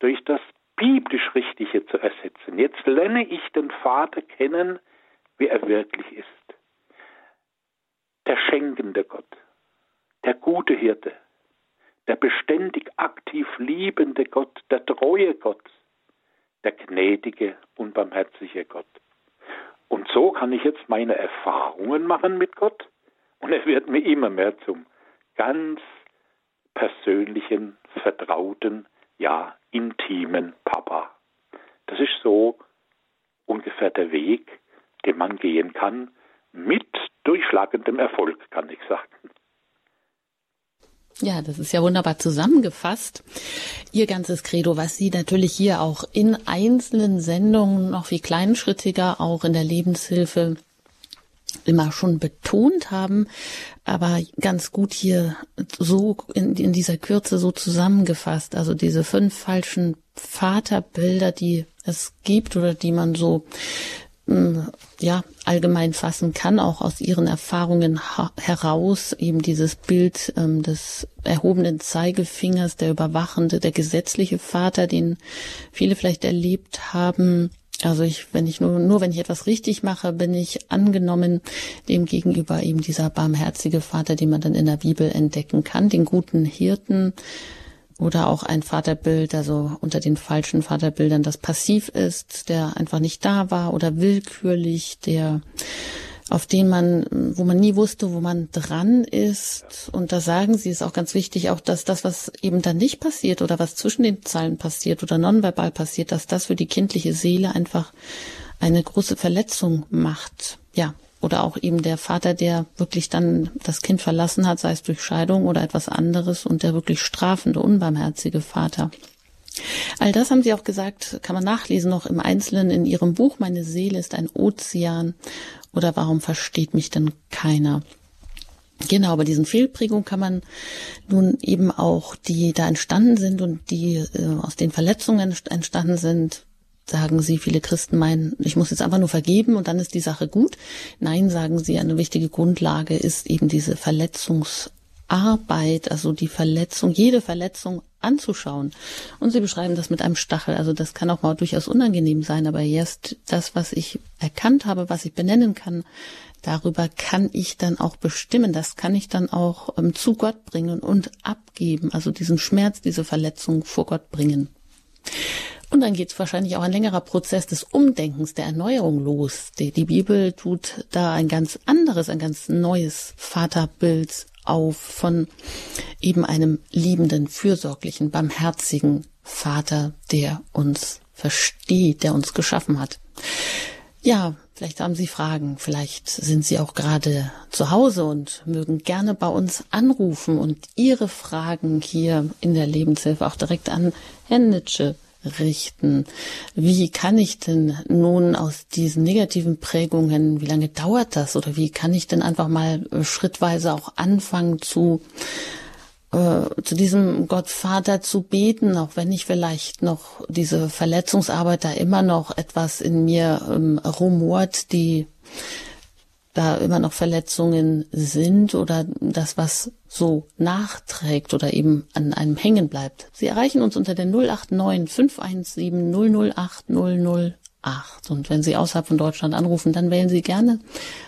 durch das biblisch Richtige zu ersetzen. Jetzt lerne ich den Vater kennen, wie er wirklich ist. Der schenkende Gott, der gute Hirte, der beständig aktiv liebende Gott, der treue Gott, der gnädige und barmherzige Gott. Und so kann ich jetzt meine Erfahrungen machen mit Gott und er wird mir immer mehr zum ganz persönlichen, vertrauten, ja, intimen Papa. Das ist so ungefähr der Weg, den man gehen kann, mit durchschlagendem Erfolg, kann ich sagen. Ja, das ist ja wunderbar zusammengefasst. Ihr ganzes Credo, was Sie natürlich hier auch in einzelnen Sendungen noch viel kleinschrittiger auch in der Lebenshilfe immer schon betont haben, aber ganz gut hier so in, in dieser Kürze so zusammengefasst. Also diese fünf falschen Vaterbilder, die es gibt oder die man so hm, ja allgemein fassen kann, auch aus ihren Erfahrungen heraus, eben dieses Bild ähm, des erhobenen Zeigefingers, der überwachende, der gesetzliche Vater, den viele vielleicht erlebt haben, also ich, wenn ich nur, nur wenn ich etwas richtig mache, bin ich angenommen, dem gegenüber eben dieser barmherzige Vater, den man dann in der Bibel entdecken kann, den guten Hirten oder auch ein Vaterbild, also unter den falschen Vaterbildern, das passiv ist, der einfach nicht da war oder willkürlich, der auf den man, wo man nie wusste, wo man dran ist. Und da sagen sie, ist auch ganz wichtig, auch dass das, was eben dann nicht passiert oder was zwischen den Zeilen passiert oder nonverbal passiert, dass das für die kindliche Seele einfach eine große Verletzung macht. Ja. Oder auch eben der Vater, der wirklich dann das Kind verlassen hat, sei es durch Scheidung oder etwas anderes und der wirklich strafende, unbarmherzige Vater. All das haben Sie auch gesagt, kann man nachlesen noch im Einzelnen in Ihrem Buch Meine Seele ist ein Ozean oder warum versteht mich denn keiner? Genau, bei diesen Fehlprägungen kann man nun eben auch, die da entstanden sind und die äh, aus den Verletzungen entstanden sind, sagen sie, viele Christen meinen, ich muss jetzt einfach nur vergeben und dann ist die Sache gut. Nein, sagen sie, eine wichtige Grundlage ist eben diese Verletzungsarbeit, also die Verletzung, jede Verletzung anzuschauen. Und sie beschreiben das mit einem Stachel. Also das kann auch mal durchaus unangenehm sein, aber erst das, was ich erkannt habe, was ich benennen kann, darüber kann ich dann auch bestimmen. Das kann ich dann auch ähm, zu Gott bringen und abgeben. Also diesen Schmerz, diese Verletzung vor Gott bringen. Und dann geht es wahrscheinlich auch ein längerer Prozess des Umdenkens, der Erneuerung los. Die, die Bibel tut da ein ganz anderes, ein ganz neues Vaterbild auf von eben einem liebenden, fürsorglichen, barmherzigen Vater, der uns versteht, der uns geschaffen hat. Ja, vielleicht haben Sie Fragen, vielleicht sind Sie auch gerade zu Hause und mögen gerne bei uns anrufen und Ihre Fragen hier in der Lebenshilfe auch direkt an Herrn Nitsche richten. Wie kann ich denn nun aus diesen negativen Prägungen, wie lange dauert das oder wie kann ich denn einfach mal äh, schrittweise auch anfangen zu äh, zu diesem Gottvater zu beten, auch wenn ich vielleicht noch diese Verletzungsarbeit da immer noch etwas in mir ähm, rumort, die da immer noch Verletzungen sind oder das, was so nachträgt oder eben an einem hängen bleibt. Sie erreichen uns unter der 089 517 008 008. Und wenn Sie außerhalb von Deutschland anrufen, dann wählen Sie gerne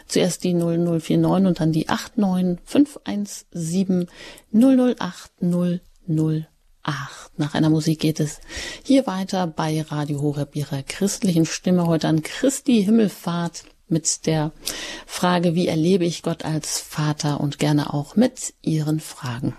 zuerst die 0049 und dann die 89 517 008 008. Nach einer Musik geht es hier weiter bei Radio Horeb Ihrer christlichen Stimme heute an Christi Himmelfahrt mit der Frage, wie erlebe ich Gott als Vater und gerne auch mit Ihren Fragen.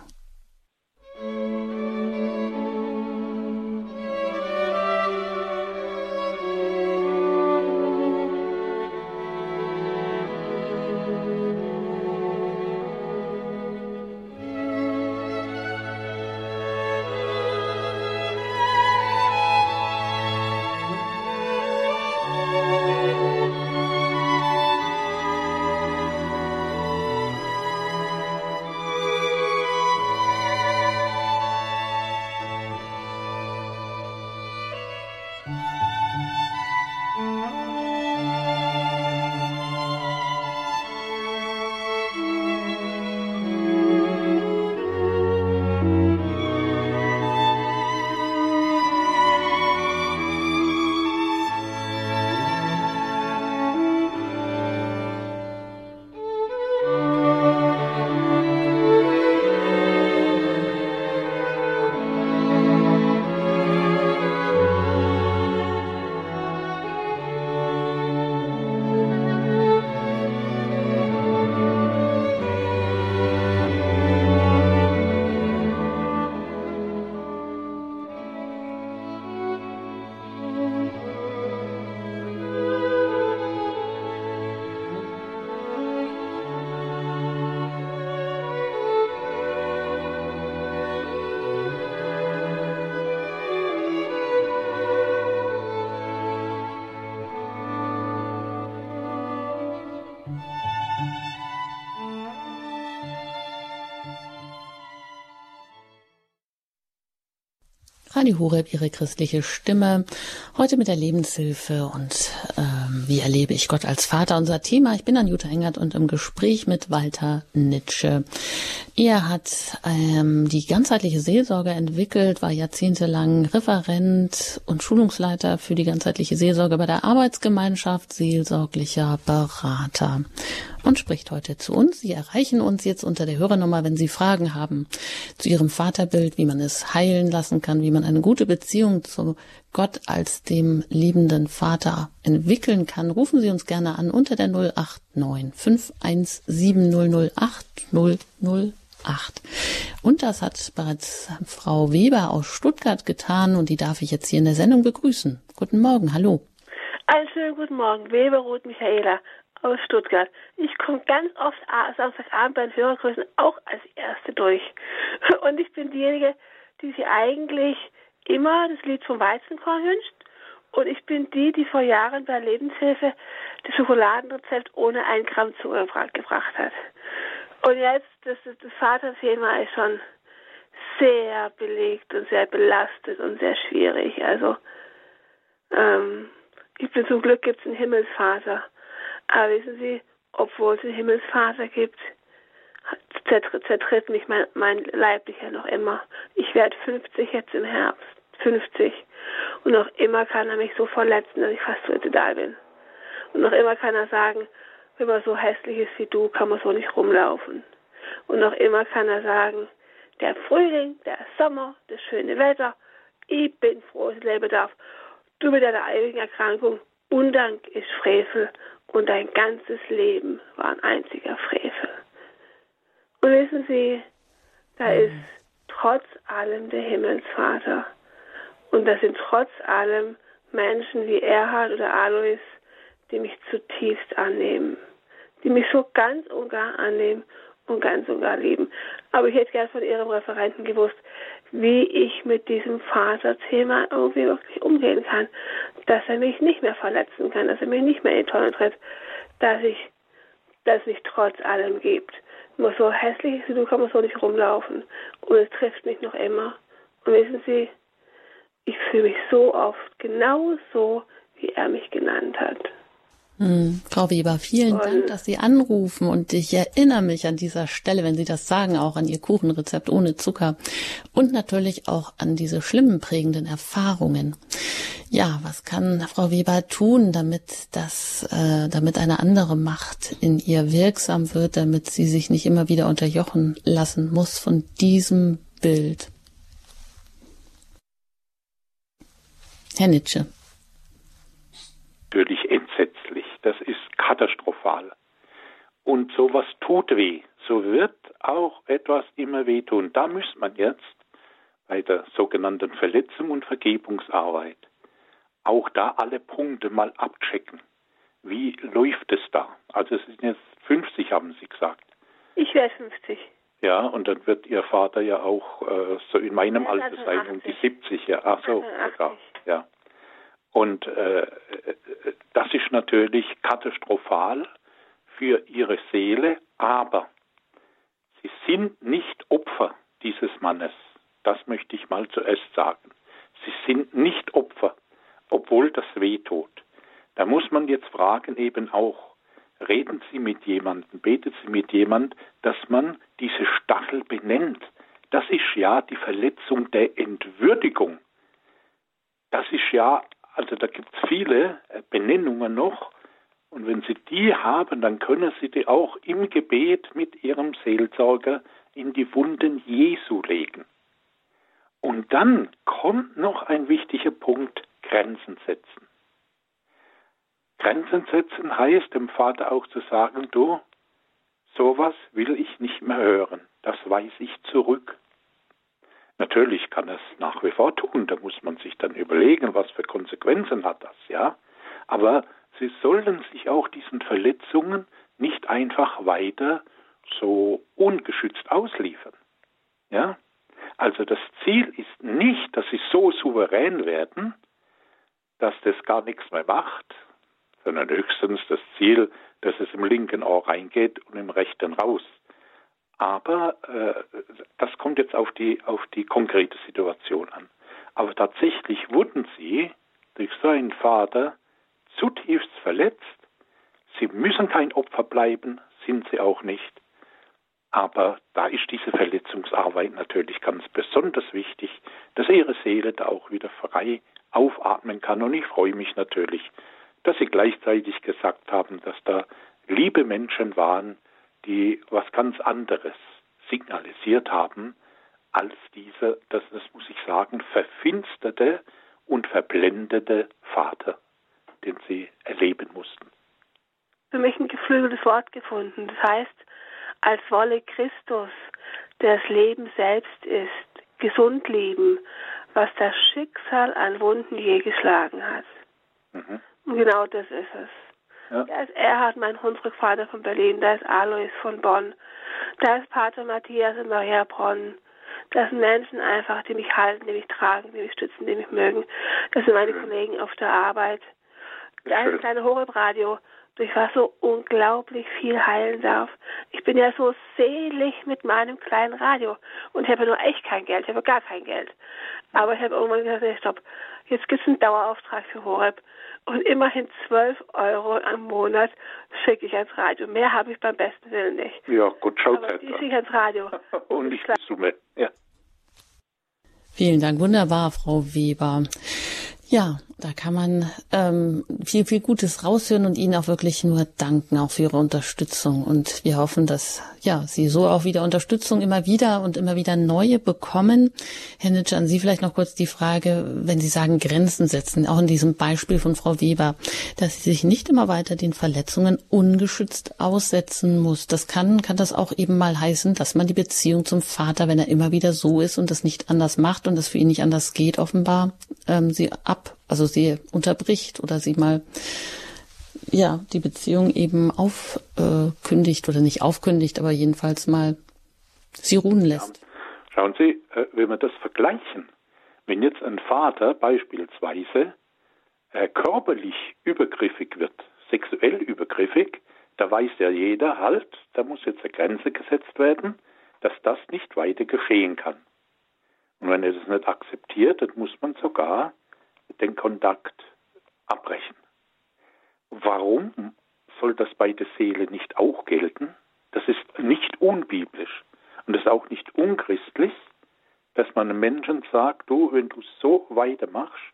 Radio Horeb, Ihre christliche Stimme. Heute mit der Lebenshilfe und ähm, wie erlebe ich Gott als Vater? Unser Thema. Ich bin Anjuta Engert und im Gespräch mit Walter Nitsche. Er hat ähm, die ganzheitliche Seelsorge entwickelt, war jahrzehntelang Referent und Schulungsleiter für die ganzheitliche Seelsorge bei der Arbeitsgemeinschaft, seelsorglicher Berater. Und spricht heute zu uns. Sie erreichen uns jetzt unter der Hörernummer, wenn Sie Fragen haben zu Ihrem Vaterbild, wie man es heilen lassen kann, wie man eine gute Beziehung zu Gott als dem liebenden Vater entwickeln kann. Rufen Sie uns gerne an unter der 089 517 008 008. Und das hat bereits Frau Weber aus Stuttgart getan und die darf ich jetzt hier in der Sendung begrüßen. Guten Morgen, hallo. Schönen guten Morgen, Weber Ruth Michaela aus Stuttgart. Ich komme ganz oft Samstagabend bei den Hörergrüßen auch als Erste durch. <laughs> Und ich bin diejenige, die sich eigentlich immer das Lied vom Weizenkorn wünscht. Und ich bin die, die vor Jahren bei Lebenshilfe das Schokoladenrezept ohne ein Gramm Zucker gebracht hat. Und jetzt, das, das Vaterthema ist schon sehr belegt und sehr belastet und sehr schwierig. Also, ähm, ich bin zum Glück gibt es einen Himmelsvater. Aber wissen Sie, obwohl es einen Himmelsvater gibt, zertritt mich mein, mein Leiblicher noch immer. Ich werde 50 jetzt im Herbst. 50. Und noch immer kann er mich so verletzen, dass ich fast suizidal bin. Und noch immer kann er sagen, wenn man so hässlich ist wie du, kann man so nicht rumlaufen. Und noch immer kann er sagen, der Frühling, der Sommer, das schöne Wetter, ich bin froh, dass ich leben darf. Du mit deiner ewigen Erkrankung, Undank ist Frevel und dein ganzes Leben war ein einziger Frevel. Und wissen Sie, da mhm. ist trotz allem der Himmelsvater. Und das sind trotz allem Menschen wie Erhard oder Alois, die mich zutiefst annehmen, die mich so ganz und gar annehmen und ganz und gar lieben. Aber ich hätte gern von Ihrem Referenten gewusst, wie ich mit diesem Vaterthema irgendwie wirklich umgehen kann, dass er mich nicht mehr verletzen kann, dass er mich nicht mehr in die Tonne tritt, dass ich, dass mich trotz allem gibt. Nur so hässlich ist, du kann man so nicht rumlaufen. Und es trifft mich noch immer. Und wissen Sie, ich fühle mich so oft genau so, wie er mich genannt hat. Hm, Frau Weber, vielen und Dank, dass Sie anrufen und ich erinnere mich an dieser Stelle, wenn Sie das sagen, auch an Ihr Kuchenrezept ohne Zucker und natürlich auch an diese schlimmen prägenden Erfahrungen. Ja, was kann Frau Weber tun, damit das, äh, damit eine andere Macht in ihr wirksam wird, damit sie sich nicht immer wieder unterjochen lassen muss von diesem Bild? Herr Nitsche. Natürlich. Das ist katastrophal. Und sowas tut weh. So wird auch etwas immer wehtun. Da müsste man jetzt bei der sogenannten Verletzung und Vergebungsarbeit auch da alle Punkte mal abchecken. Wie läuft es da? Also es sind jetzt 50, haben Sie gesagt. Ich werde 50. Ja, und dann wird Ihr Vater ja auch äh, so in meinem ja, Alter sein, um die 70. Ja, ach so, ja, ja. Und äh, das ist natürlich katastrophal für ihre Seele, aber sie sind nicht Opfer dieses Mannes. Das möchte ich mal zuerst sagen. Sie sind nicht Opfer, obwohl das weh tut. Da muss man jetzt fragen eben auch, reden Sie mit jemandem, betet Sie mit jemandem, dass man diese Stachel benennt. Das ist ja die Verletzung der Entwürdigung. Das ist ja also da gibt es viele äh, Benennungen noch. Und wenn Sie die haben, dann können Sie die auch im Gebet mit Ihrem Seelsorger in die Wunden Jesu legen. Und dann kommt noch ein wichtiger Punkt, Grenzen setzen. Grenzen setzen heißt dem Vater auch zu sagen, du, sowas will ich nicht mehr hören, das weise ich zurück. Natürlich kann es nach wie vor tun, da muss man sich dann überlegen, was für Konsequenzen hat das, ja. Aber sie sollen sich auch diesen Verletzungen nicht einfach weiter so ungeschützt ausliefern. Ja? Also das Ziel ist nicht, dass sie so souverän werden, dass das gar nichts mehr macht, sondern höchstens das Ziel, dass es im linken Ohr reingeht und im rechten raus. Aber äh, das kommt jetzt auf die, auf die konkrete Situation an. Aber tatsächlich wurden sie durch so einen Vater zutiefst verletzt. Sie müssen kein Opfer bleiben, sind sie auch nicht. Aber da ist diese Verletzungsarbeit natürlich ganz besonders wichtig, dass ihre Seele da auch wieder frei aufatmen kann. Und ich freue mich natürlich, dass Sie gleichzeitig gesagt haben, dass da liebe Menschen waren, die was ganz anderes signalisiert haben als dieser, das, das muss ich sagen, verfinsterte und verblendete Vater, den sie erleben mussten. Für mich ein geflügeltes Wort gefunden. Das heißt, als wolle Christus, der das Leben selbst ist, gesund leben, was das Schicksal an Wunden je geschlagen hat. Mhm. Und genau das ist es. Ja. Da ist Erhard, mein Hunsrückvater von Berlin, da ist Alois von Bonn, da ist Pater Matthias in Mariabronn, das sind Menschen einfach, die mich halten, die mich tragen, die mich stützen, die mich mögen. Das sind meine Kollegen auf der Arbeit. Da ist ein kleines Horeb-Radio, durch was so unglaublich viel heilen darf. Ich bin ja so selig mit meinem kleinen Radio. Und ich habe ja nur echt kein Geld, ich habe gar kein Geld. Aber ich habe irgendwann gesagt, nee, stopp, jetzt gibt es einen Dauerauftrag für Horeb. Und immerhin 12 Euro am Monat schicke ich ans Radio. Mehr habe ich beim besten Willen nicht. Ja, gut, schaut Aber die schicke ich ans Radio. <laughs> Und ich Summe, ja. Vielen Dank, wunderbar, Frau Weber. Ja, da kann man ähm, viel, viel Gutes raushören und Ihnen auch wirklich nur danken, auch für Ihre Unterstützung. Und wir hoffen, dass ja Sie so auch wieder Unterstützung immer wieder und immer wieder neue bekommen. Herr Nitsch, an Sie vielleicht noch kurz die Frage, wenn Sie sagen Grenzen setzen, auch in diesem Beispiel von Frau Weber, dass sie sich nicht immer weiter den Verletzungen ungeschützt aussetzen muss. Das kann, kann das auch eben mal heißen, dass man die Beziehung zum Vater, wenn er immer wieder so ist und das nicht anders macht und das für ihn nicht anders geht, offenbar ähm, sie ab also sie unterbricht oder sie mal ja die Beziehung eben aufkündigt oder nicht aufkündigt, aber jedenfalls mal sie ruhen lässt. Schauen Sie, äh, wenn wir das vergleichen, wenn jetzt ein Vater beispielsweise äh, körperlich übergriffig wird, sexuell übergriffig, da weiß ja jeder halt, da muss jetzt eine Grenze gesetzt werden, dass das nicht weiter geschehen kann. Und wenn er das nicht akzeptiert, dann muss man sogar den Kontakt abbrechen. Warum soll das bei der Seele nicht auch gelten? Das ist nicht unbiblisch und das ist auch nicht unchristlich, dass man einem Menschen sagt, du, wenn du so weitermachst,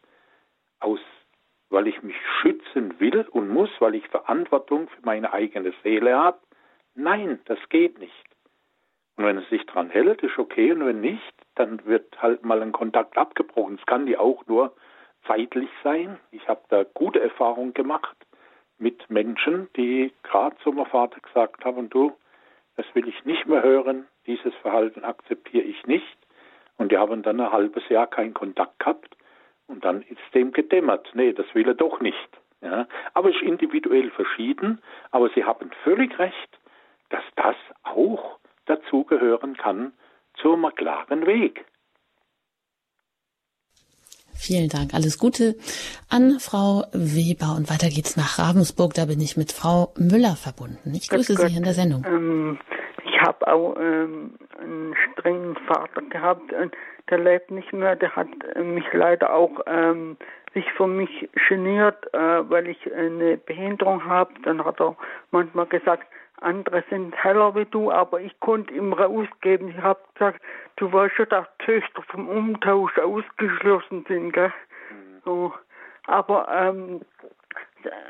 aus, weil ich mich schützen will und muss, weil ich Verantwortung für meine eigene Seele habe, nein, das geht nicht. Und wenn es sich dran hält, ist okay, und wenn nicht, dann wird halt mal ein Kontakt abgebrochen. Es kann die auch nur zeitlich sein. Ich habe da gute Erfahrungen gemacht mit Menschen, die gerade zum Vater gesagt haben, du, das will ich nicht mehr hören, dieses Verhalten akzeptiere ich nicht. Und die haben dann ein halbes Jahr keinen Kontakt gehabt und dann ist dem gedämmert. Nee, das will er doch nicht. Ja, aber es ist individuell verschieden, aber Sie haben völlig recht, dass das auch dazugehören kann zum klaren Weg. Vielen Dank. Alles Gute an Frau Weber. Und weiter geht's nach Ravensburg. Da bin ich mit Frau Müller verbunden. Ich grüße Gott, Sie in der Sendung. Ähm, ich habe auch ähm, einen strengen Vater gehabt. Der lebt nicht mehr. Der hat äh, mich leider auch ähm, sich für mich geniert, äh, weil ich eine Behinderung habe. Dann hat er manchmal gesagt, andere sind heller wie du, aber ich konnte ihm rausgeben. Ich habe gesagt, du weißt schon, dass Töchter vom Umtausch ausgeschlossen sind, gell? Mhm. So. Aber ähm,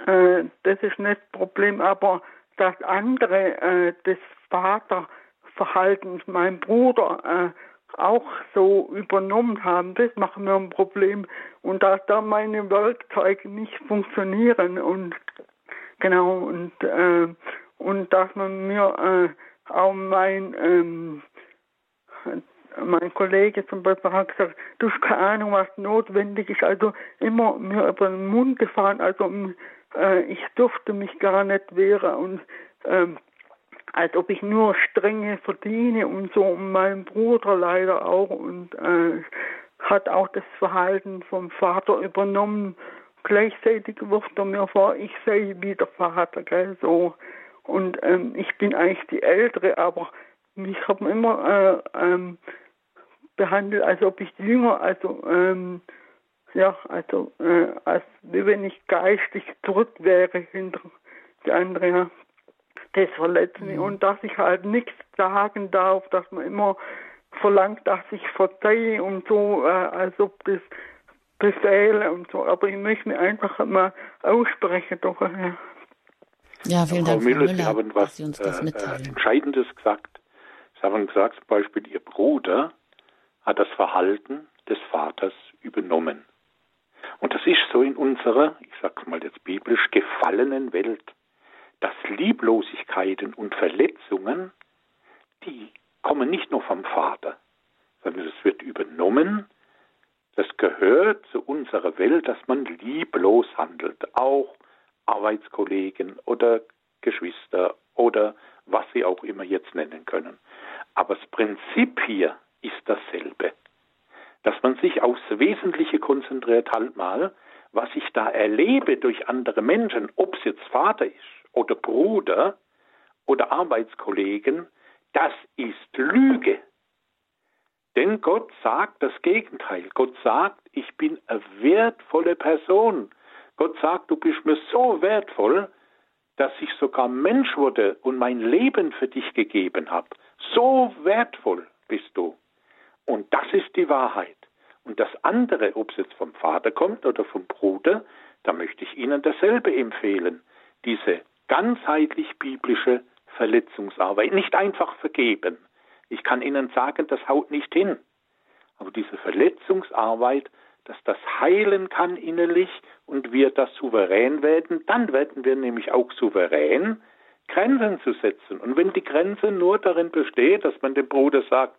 äh, das ist nicht das Problem, aber das andere, äh, das Vaterverhalten, mein Bruder äh, auch so übernommen haben, das macht mir ein Problem. Und dass da meine Werkzeuge nicht funktionieren und genau und äh, und dass man mir äh, auch mein ähm, mein Kollege zum Beispiel hat gesagt, du hast keine Ahnung, was notwendig ist. Also immer mir über den Mund gefahren. Also äh, ich durfte mich gar nicht wehren und ähm, als ob ich nur strenge verdiene und so. Und mein Bruder leider auch und äh, hat auch das Verhalten vom Vater übernommen. Gleichzeitig wirft er mir vor, ich sei wie der Vater, gell, so. Und ähm, ich bin eigentlich die Ältere, aber mich haben immer äh, ähm, behandelt, als ob ich jünger, also ähm, ja, also äh, als wenn ich geistig zurück wäre hinter die andere. Ja. Das verletzt mich mhm. und dass ich halt nichts sagen darf, dass man immer verlangt, dass ich verzeihe und so, äh, als ob das Befehle und so. Aber ich möchte mir einfach mal aussprechen, doch. Ja. Ja, vielen Frau Dank, Müller, Frau Sie haben was Sie uns das äh, äh, Entscheidendes gesagt. Sie haben gesagt, zum Beispiel, Ihr Bruder hat das Verhalten des Vaters übernommen. Und das ist so in unserer, ich sag's mal jetzt biblisch, gefallenen Welt, dass Lieblosigkeiten und Verletzungen, die kommen nicht nur vom Vater, sondern es wird übernommen. Das gehört zu unserer Welt, dass man lieblos handelt. Auch Arbeitskollegen oder Geschwister oder was sie auch immer jetzt nennen können. Aber das Prinzip hier ist dasselbe. Dass man sich aufs Wesentliche konzentriert, halt mal, was ich da erlebe durch andere Menschen, ob es jetzt Vater ist oder Bruder oder Arbeitskollegen, das ist Lüge. Denn Gott sagt das Gegenteil. Gott sagt, ich bin eine wertvolle Person. Gott sagt, du bist mir so wertvoll, dass ich sogar Mensch wurde und mein Leben für dich gegeben habe. So wertvoll bist du. Und das ist die Wahrheit. Und das andere, ob es jetzt vom Vater kommt oder vom Bruder, da möchte ich Ihnen dasselbe empfehlen. Diese ganzheitlich biblische Verletzungsarbeit. Nicht einfach vergeben. Ich kann Ihnen sagen, das haut nicht hin. Aber diese Verletzungsarbeit, dass das heilen kann innerlich und wir das souverän werden, dann werden wir nämlich auch souverän, Grenzen zu setzen. Und wenn die Grenze nur darin besteht, dass man dem Bruder sagt,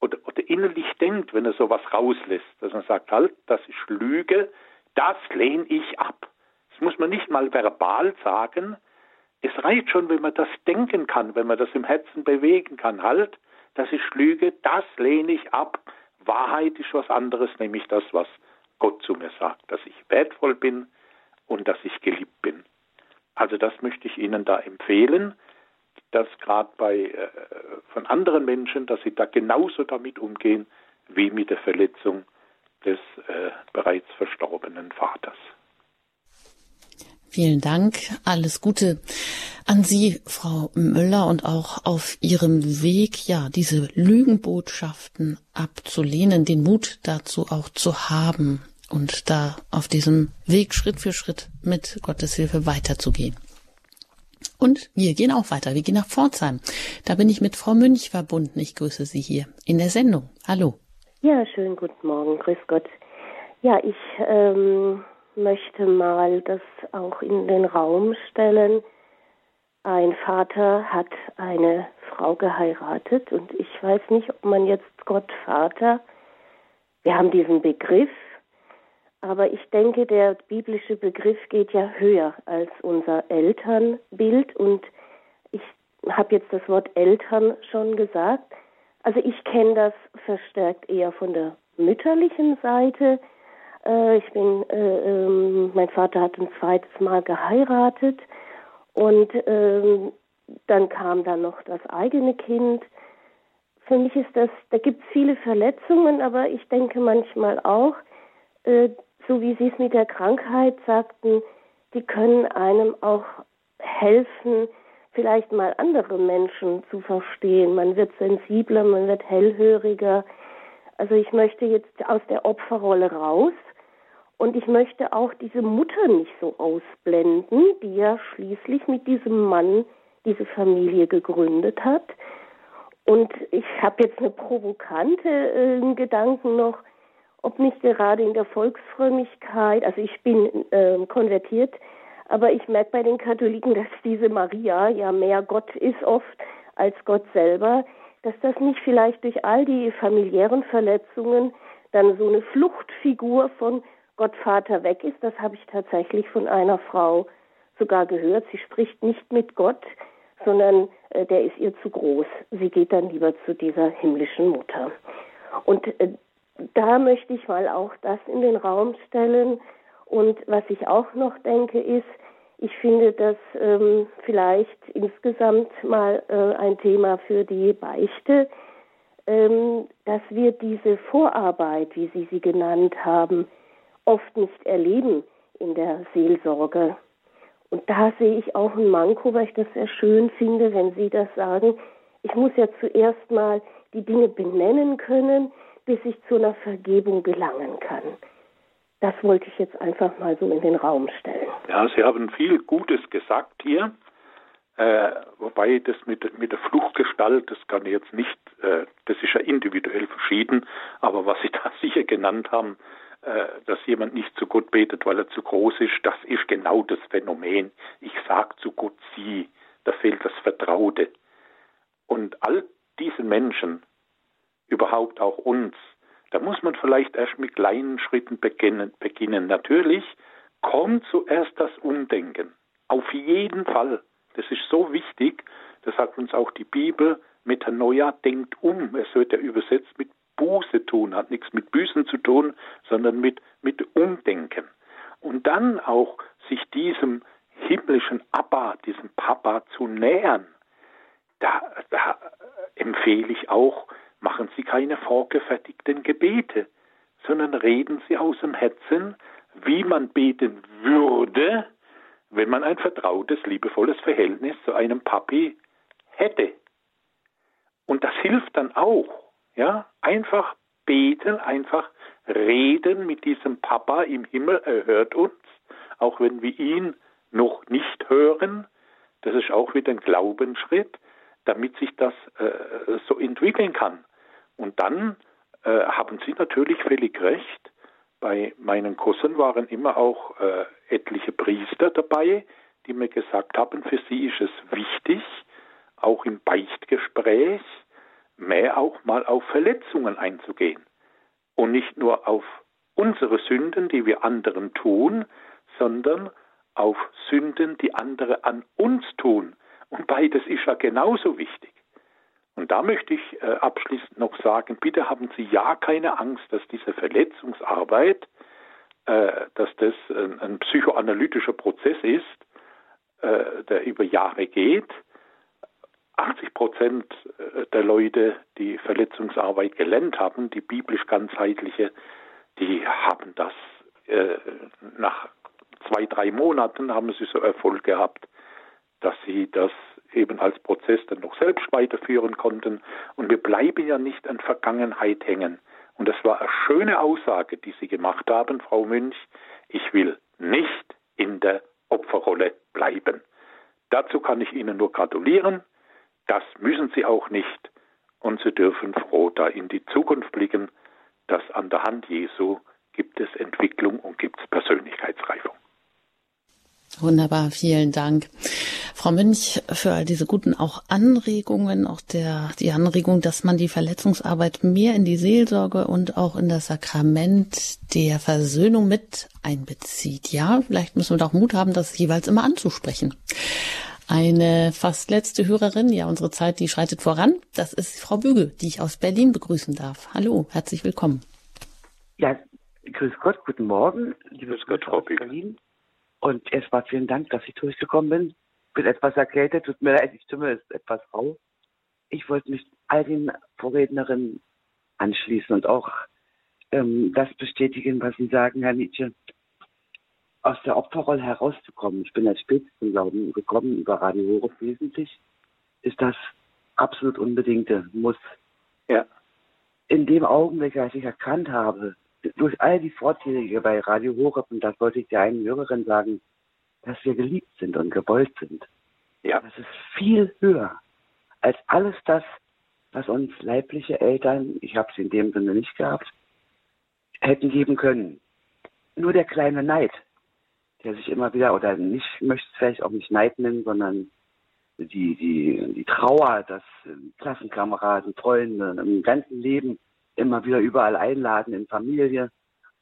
oder, oder innerlich denkt, wenn er sowas rauslässt, dass man sagt, halt, das ist Lüge, das lehne ich ab. Das muss man nicht mal verbal sagen. Es reicht schon, wenn man das denken kann, wenn man das im Herzen bewegen kann. Halt, das ist Lüge, das lehne ich ab. Wahrheit ist was anderes, nämlich das, was Gott zu mir sagt, dass ich wertvoll bin und dass ich geliebt bin. Also das möchte ich Ihnen da empfehlen, dass gerade bei äh, von anderen Menschen, dass sie da genauso damit umgehen wie mit der Verletzung des äh, bereits verstorbenen Vaters. Vielen Dank. Alles Gute an Sie, Frau Müller, und auch auf Ihrem Weg, ja, diese Lügenbotschaften abzulehnen, den Mut dazu auch zu haben und da auf diesem Weg Schritt für Schritt mit Gottes Hilfe weiterzugehen. Und wir gehen auch weiter. Wir gehen nach Pforzheim. Da bin ich mit Frau Münch verbunden. Ich grüße Sie hier in der Sendung. Hallo. Ja, schönen guten Morgen. Grüß Gott. Ja, ich ähm, möchte mal das auch in den Raum stellen. Ein Vater hat eine Frau geheiratet und ich weiß nicht, ob man jetzt Gott Vater, wir haben diesen Begriff, aber ich denke, der biblische Begriff geht ja höher als unser Elternbild und ich habe jetzt das Wort Eltern schon gesagt. Also ich kenne das verstärkt eher von der mütterlichen Seite. Äh, ich bin, äh, ähm, mein Vater hat ein zweites Mal geheiratet und ähm, dann kam dann noch das eigene Kind. Für mich ist das, da gibt es viele Verletzungen, aber ich denke manchmal auch, äh, so wie Sie es mit der Krankheit sagten, die können einem auch helfen, vielleicht mal andere Menschen zu verstehen. Man wird sensibler, man wird hellhöriger. Also ich möchte jetzt aus der Opferrolle raus und ich möchte auch diese Mutter nicht so ausblenden, die ja schließlich mit diesem Mann diese Familie gegründet hat. Und ich habe jetzt eine provokante äh, Gedanken noch, ob nicht gerade in der Volksfrömmigkeit, also ich bin äh, konvertiert, aber ich merke bei den Katholiken, <laughs> dass diese Maria ja mehr Gott ist oft als Gott selber, dass das nicht vielleicht durch all die familiären Verletzungen dann so eine Fluchtfigur von Gott Vater weg ist. Das habe ich tatsächlich von einer Frau sogar gehört. Sie spricht nicht mit Gott, sondern äh, der ist ihr zu groß. Sie geht dann lieber zu dieser himmlischen Mutter. Und äh, da möchte ich mal auch das in den Raum stellen. Und was ich auch noch denke, ist, ich finde das ähm, vielleicht insgesamt mal äh, ein Thema für die Beichte, ähm, dass wir diese Vorarbeit, wie Sie sie genannt haben, oft nicht erleben in der Seelsorge. Und da sehe ich auch ein Manko, weil ich das sehr schön finde, wenn Sie das sagen. Ich muss ja zuerst mal die Dinge benennen können, bis ich zu einer Vergebung gelangen kann. Das wollte ich jetzt einfach mal so in den Raum stellen. Ja, Sie haben viel Gutes gesagt hier. Äh, wobei das mit, mit der Fluchgestalt, das kann ich jetzt nicht, äh, das ist ja individuell verschieden, aber was Sie da <laughs> sicher genannt haben, dass jemand nicht zu Gott betet, weil er zu groß ist, das ist genau das Phänomen. Ich sag zu Gott sie, da fehlt das Vertraute. Und all diesen Menschen, überhaupt auch uns, da muss man vielleicht erst mit kleinen Schritten beginnen. beginnen. Natürlich kommt zuerst das Umdenken. Auf jeden Fall. Das ist so wichtig. Das sagt uns auch die Bibel. Metanoia denkt um. Es wird ja übersetzt mit Buße tun, hat nichts mit Büßen zu tun, sondern mit, mit Umdenken. Und dann auch sich diesem himmlischen Abba, diesem Papa zu nähern. Da, da empfehle ich auch, machen Sie keine vorgefertigten Gebete, sondern reden Sie aus dem Herzen, wie man beten würde, wenn man ein vertrautes, liebevolles Verhältnis zu einem Papi hätte. Und das hilft dann auch, ja, einfach beten, einfach reden mit diesem Papa im Himmel, er hört uns, auch wenn wir ihn noch nicht hören. Das ist auch wieder ein Glaubensschritt, damit sich das äh, so entwickeln kann. Und dann äh, haben Sie natürlich völlig recht. Bei meinen Kursen waren immer auch äh, etliche Priester dabei, die mir gesagt haben, für sie ist es wichtig, auch im Beichtgespräch mehr auch mal auf Verletzungen einzugehen. Und nicht nur auf unsere Sünden, die wir anderen tun, sondern auf Sünden, die andere an uns tun. Und beides ist ja genauso wichtig. Und da möchte ich äh, abschließend noch sagen, bitte haben Sie ja keine Angst, dass diese Verletzungsarbeit, äh, dass das ein, psychoanalytischer Prozess ist, äh, der über Jahre geht. 80 Prozent äh, der Leute, die Verletzungsarbeit gelernt haben, die biblisch ganzheitliche, die haben das äh, nach zwei, drei Monaten haben sie so Erfolg gehabt, dass sie das eben als Prozess dann noch selbst weiterführen konnten. Und wir bleiben ja nicht an Vergangenheit hängen. Und das war eine schöne Aussage, die Sie gemacht haben, Frau Münch. Ich will nicht in der Opferrolle bleiben. Dazu kann ich Ihnen nur gratulieren. Das müssen Sie auch nicht. Und Sie dürfen froh da in die Zukunft blicken, dass an der Hand Jesu gibt es Entwicklung und gibt es Persönlichkeitsreifung. Wunderbar, vielen Dank. Frau Münch, für all diese guten auch Anregungen, auch der, die Anregung, dass man die Verletzungsarbeit mehr in die Seelsorge und auch in das Sakrament der Versöhnung mit einbezieht. Ja, vielleicht müssen wir doch Mut haben, das jeweils immer anzusprechen. Eine fast letzte Hörerin, ja, unsere Zeit, die schreitet voran. Das ist Frau Büge, die ich aus Berlin begrüßen darf. Hallo, herzlich willkommen. Ja, grüß Gott, guten Morgen, liebe Gott, Frau. Berlin. Und erstmal vielen Dank, dass ich durchgekommen bin. Bin etwas erkältet, tut mir leid, die Stimme ist etwas rau. Ich wollte mich all den Vorrednerinnen anschließen und auch ähm, das bestätigen, was Sie sagen, Herr Nietzsche. Aus der Opferrolle herauszukommen, ich bin als spät zum Glauben gekommen, über Radio Horeb wesentlich, ist das absolut unbedingte Muss. Ja. In dem Augenblick, als ich erkannt habe, durch all die Vorträge bei Radio Horeb, und das wollte ich der einen Hörerin sagen, dass wir geliebt sind und gewollt sind. Ja. Das ist viel höher als alles das, was uns leibliche Eltern, ich habe es in dem Sinne nicht gehabt, hätten geben können. Nur der kleine Neid, der sich immer wieder, oder nicht, möchte es vielleicht auch nicht Neid nennen, sondern die, die, die Trauer, dass Klassenkameraden, Freunde im ganzen Leben immer wieder überall einladen in Familie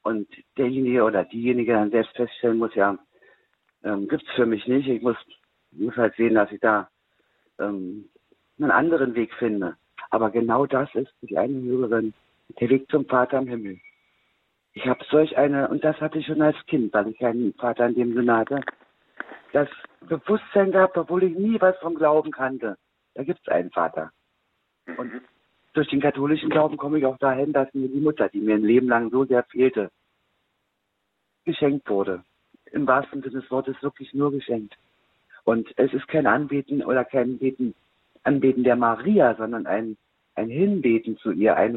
und derjenige oder diejenige dann selbst feststellen muss, ja, ähm, es für mich nicht. Ich muss, muss halt sehen, dass ich da ähm, einen anderen Weg finde. Aber genau das ist für die eine Hörerin der Weg zum Vater im Himmel. Ich habe solch eine, und das hatte ich schon als Kind, weil ich keinen Vater in dem Sinne hatte, das Bewusstsein gehabt, obwohl ich nie was vom Glauben kannte. Da gibt es einen Vater. Und durch den katholischen Glauben komme ich auch dahin, dass mir die Mutter, die mir ein Leben lang so sehr fehlte, geschenkt wurde. Im wahrsten Sinne des Wortes wirklich nur geschenkt. Und es ist kein Anbeten oder kein Beten, Anbeten der Maria, sondern ein, ein Hinbeten zu ihr, ein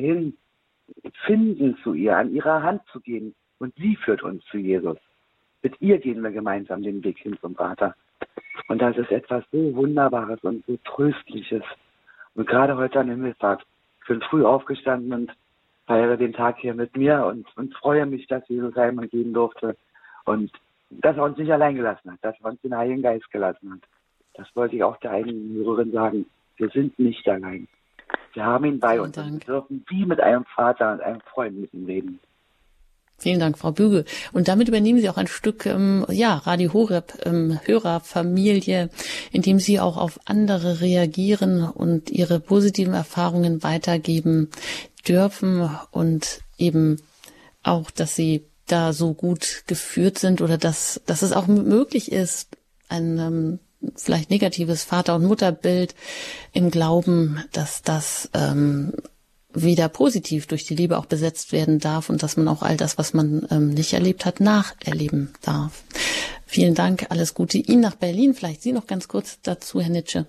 Hinfinden zu ihr, an ihrer Hand zu gehen. Und sie führt uns zu Jesus. mit ihr gehen wir gemeinsam den Weg hin zum Vater. Und das ist etwas so Wunderbares und so Tröstliches. Und gerade heute an Himmelfahrt. Ich bin früh aufgestanden und feiere den Tag hier mit mir und, und freue mich, dass Jesus einmal gehen durfte. Und dass er uns nicht allein gelassen hat, dass er uns den Heiligen Geist gelassen hat. Das wollte ich auch der einigen Hörerin sagen. Wir sind nicht allein. Wir haben ihn bei Vielen uns Dank. und dürfen wie mit einem Vater und einem Freund mit ihm reden. Vielen Dank, Frau Bügel. Und damit übernehmen Sie auch ein Stück, ähm, ja, Radio Horeb ähm, Hörerfamilie, indem Sie auch auf andere reagieren und Ihre positiven Erfahrungen weitergeben dürfen und eben auch, dass Sie da so gut geführt sind oder dass, dass es auch möglich ist, ein ähm, vielleicht negatives Vater- und Mutterbild im Glauben, dass das ähm, wieder positiv durch die Liebe auch besetzt werden darf und dass man auch all das, was man ähm, nicht erlebt hat, nacherleben darf. Vielen Dank, alles Gute Ihnen nach Berlin. Vielleicht Sie noch ganz kurz dazu, Herr Nitsche.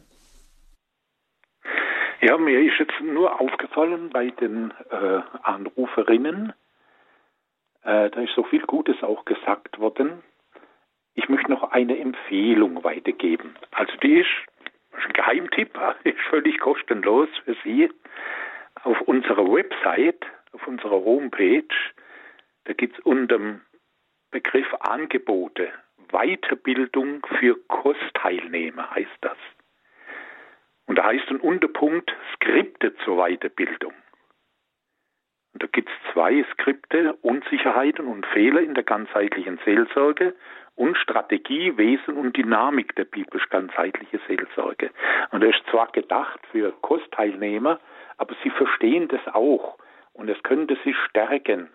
Ja, mir ist jetzt nur aufgefallen bei den äh, Anruferinnen, äh, da ist so viel Gutes auch gesagt worden. Ich möchte noch eine Empfehlung weitergeben. Also die ist, ein Geheimtipp, <laughs> ist völlig kostenlos für Sie. Auf unserer Website, auf unserer Homepage, da gibt es unter dem Begriff Angebote Weiterbildung für Kursteilnehmer heißt das. Und da heißt ein Unterpunkt Skripte zur Weiterbildung. Und da gibt es zwei Skripte, Unsicherheiten und Fehler in der ganzheitlichen Seelsorge und Strategie, Wesen und Dynamik der biblisch ganzheitliche Seelsorge. Und das ist zwar gedacht für Kursteilnehmer, aber sie verstehen das auch und es könnte sie stärken.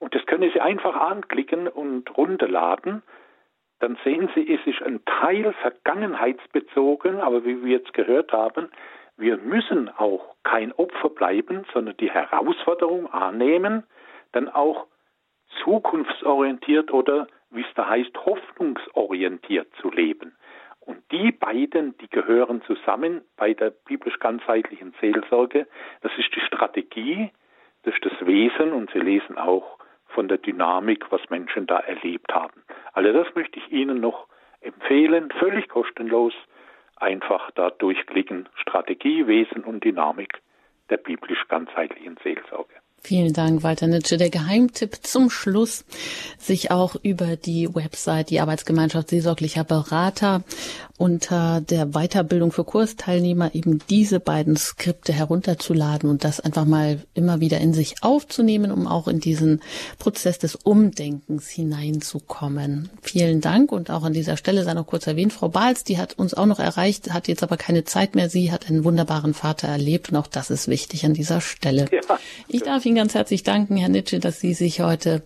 Und das können Sie einfach anklicken und runterladen. Dann sehen Sie, es ist ein Teil vergangenheitsbezogen, aber wie wir jetzt gehört haben, wir müssen auch kein Opfer bleiben, sondern die Herausforderung annehmen, dann auch zukunftsorientiert oder, wie es da heißt, hoffnungsorientiert zu leben. Und die beiden, die gehören zusammen bei der biblisch ganzheitlichen Seelsorge. Das ist die Strategie, das ist das Wesen und Sie lesen auch von der Dynamik, was Menschen da erlebt haben. Also das möchte ich Ihnen noch empfehlen, völlig kostenlos einfach da durchklicken. Strategie, Wesen und Dynamik der biblisch ganzheitlichen Seelsorge. Vielen Dank, Walter Nitsche. Der Geheimtipp zum Schluss, sich auch über die Website, die Arbeitsgemeinschaft Seelsorglicher Berater unter der Weiterbildung für Kursteilnehmer eben diese beiden Skripte herunterzuladen und das einfach mal immer wieder in sich aufzunehmen, um auch in diesen Prozess des Umdenkens hineinzukommen. Vielen Dank und auch an dieser Stelle sei noch kurz erwähnt, Frau Bahls, die hat uns auch noch erreicht, hat jetzt aber keine Zeit mehr. Sie hat einen wunderbaren Vater erlebt und auch das ist wichtig an dieser Stelle. Ja. Ich darf Ihnen Ihnen ganz herzlich danken, Herr Nitsche, dass Sie sich heute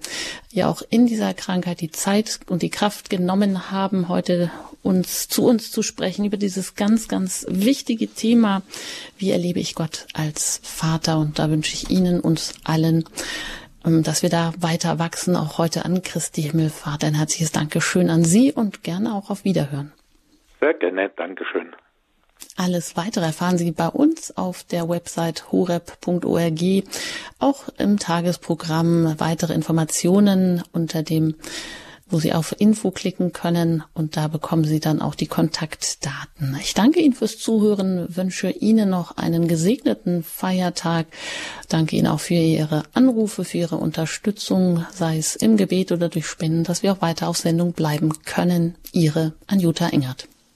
ja auch in dieser Krankheit die Zeit und die Kraft genommen haben, heute uns zu uns zu sprechen über dieses ganz, ganz wichtige Thema. Wie erlebe ich Gott als Vater? Und da wünsche ich Ihnen, uns allen, ähm, dass wir da weiter wachsen, auch heute an Christi Himmelfahrt. Ein herzliches Dankeschön an Sie und gerne auch auf Wiederhören. Sehr gerne, Dankeschön. Alles weitere erfahren Sie bei uns auf der Website horeb.org. Auch im Tagesprogramm weitere Informationen unter dem wo Sie auf Info klicken können und da bekommen Sie dann auch die Kontaktdaten. Ich danke Ihnen fürs Zuhören, wünsche Ihnen noch einen gesegneten Feiertag. Danke Ihnen auch für Ihre Anrufe, für Ihre Unterstützung, sei es im Gebet oder durch Spenden, dass wir auch weiter auf Sendung bleiben können. Ihre Anjuta Engert.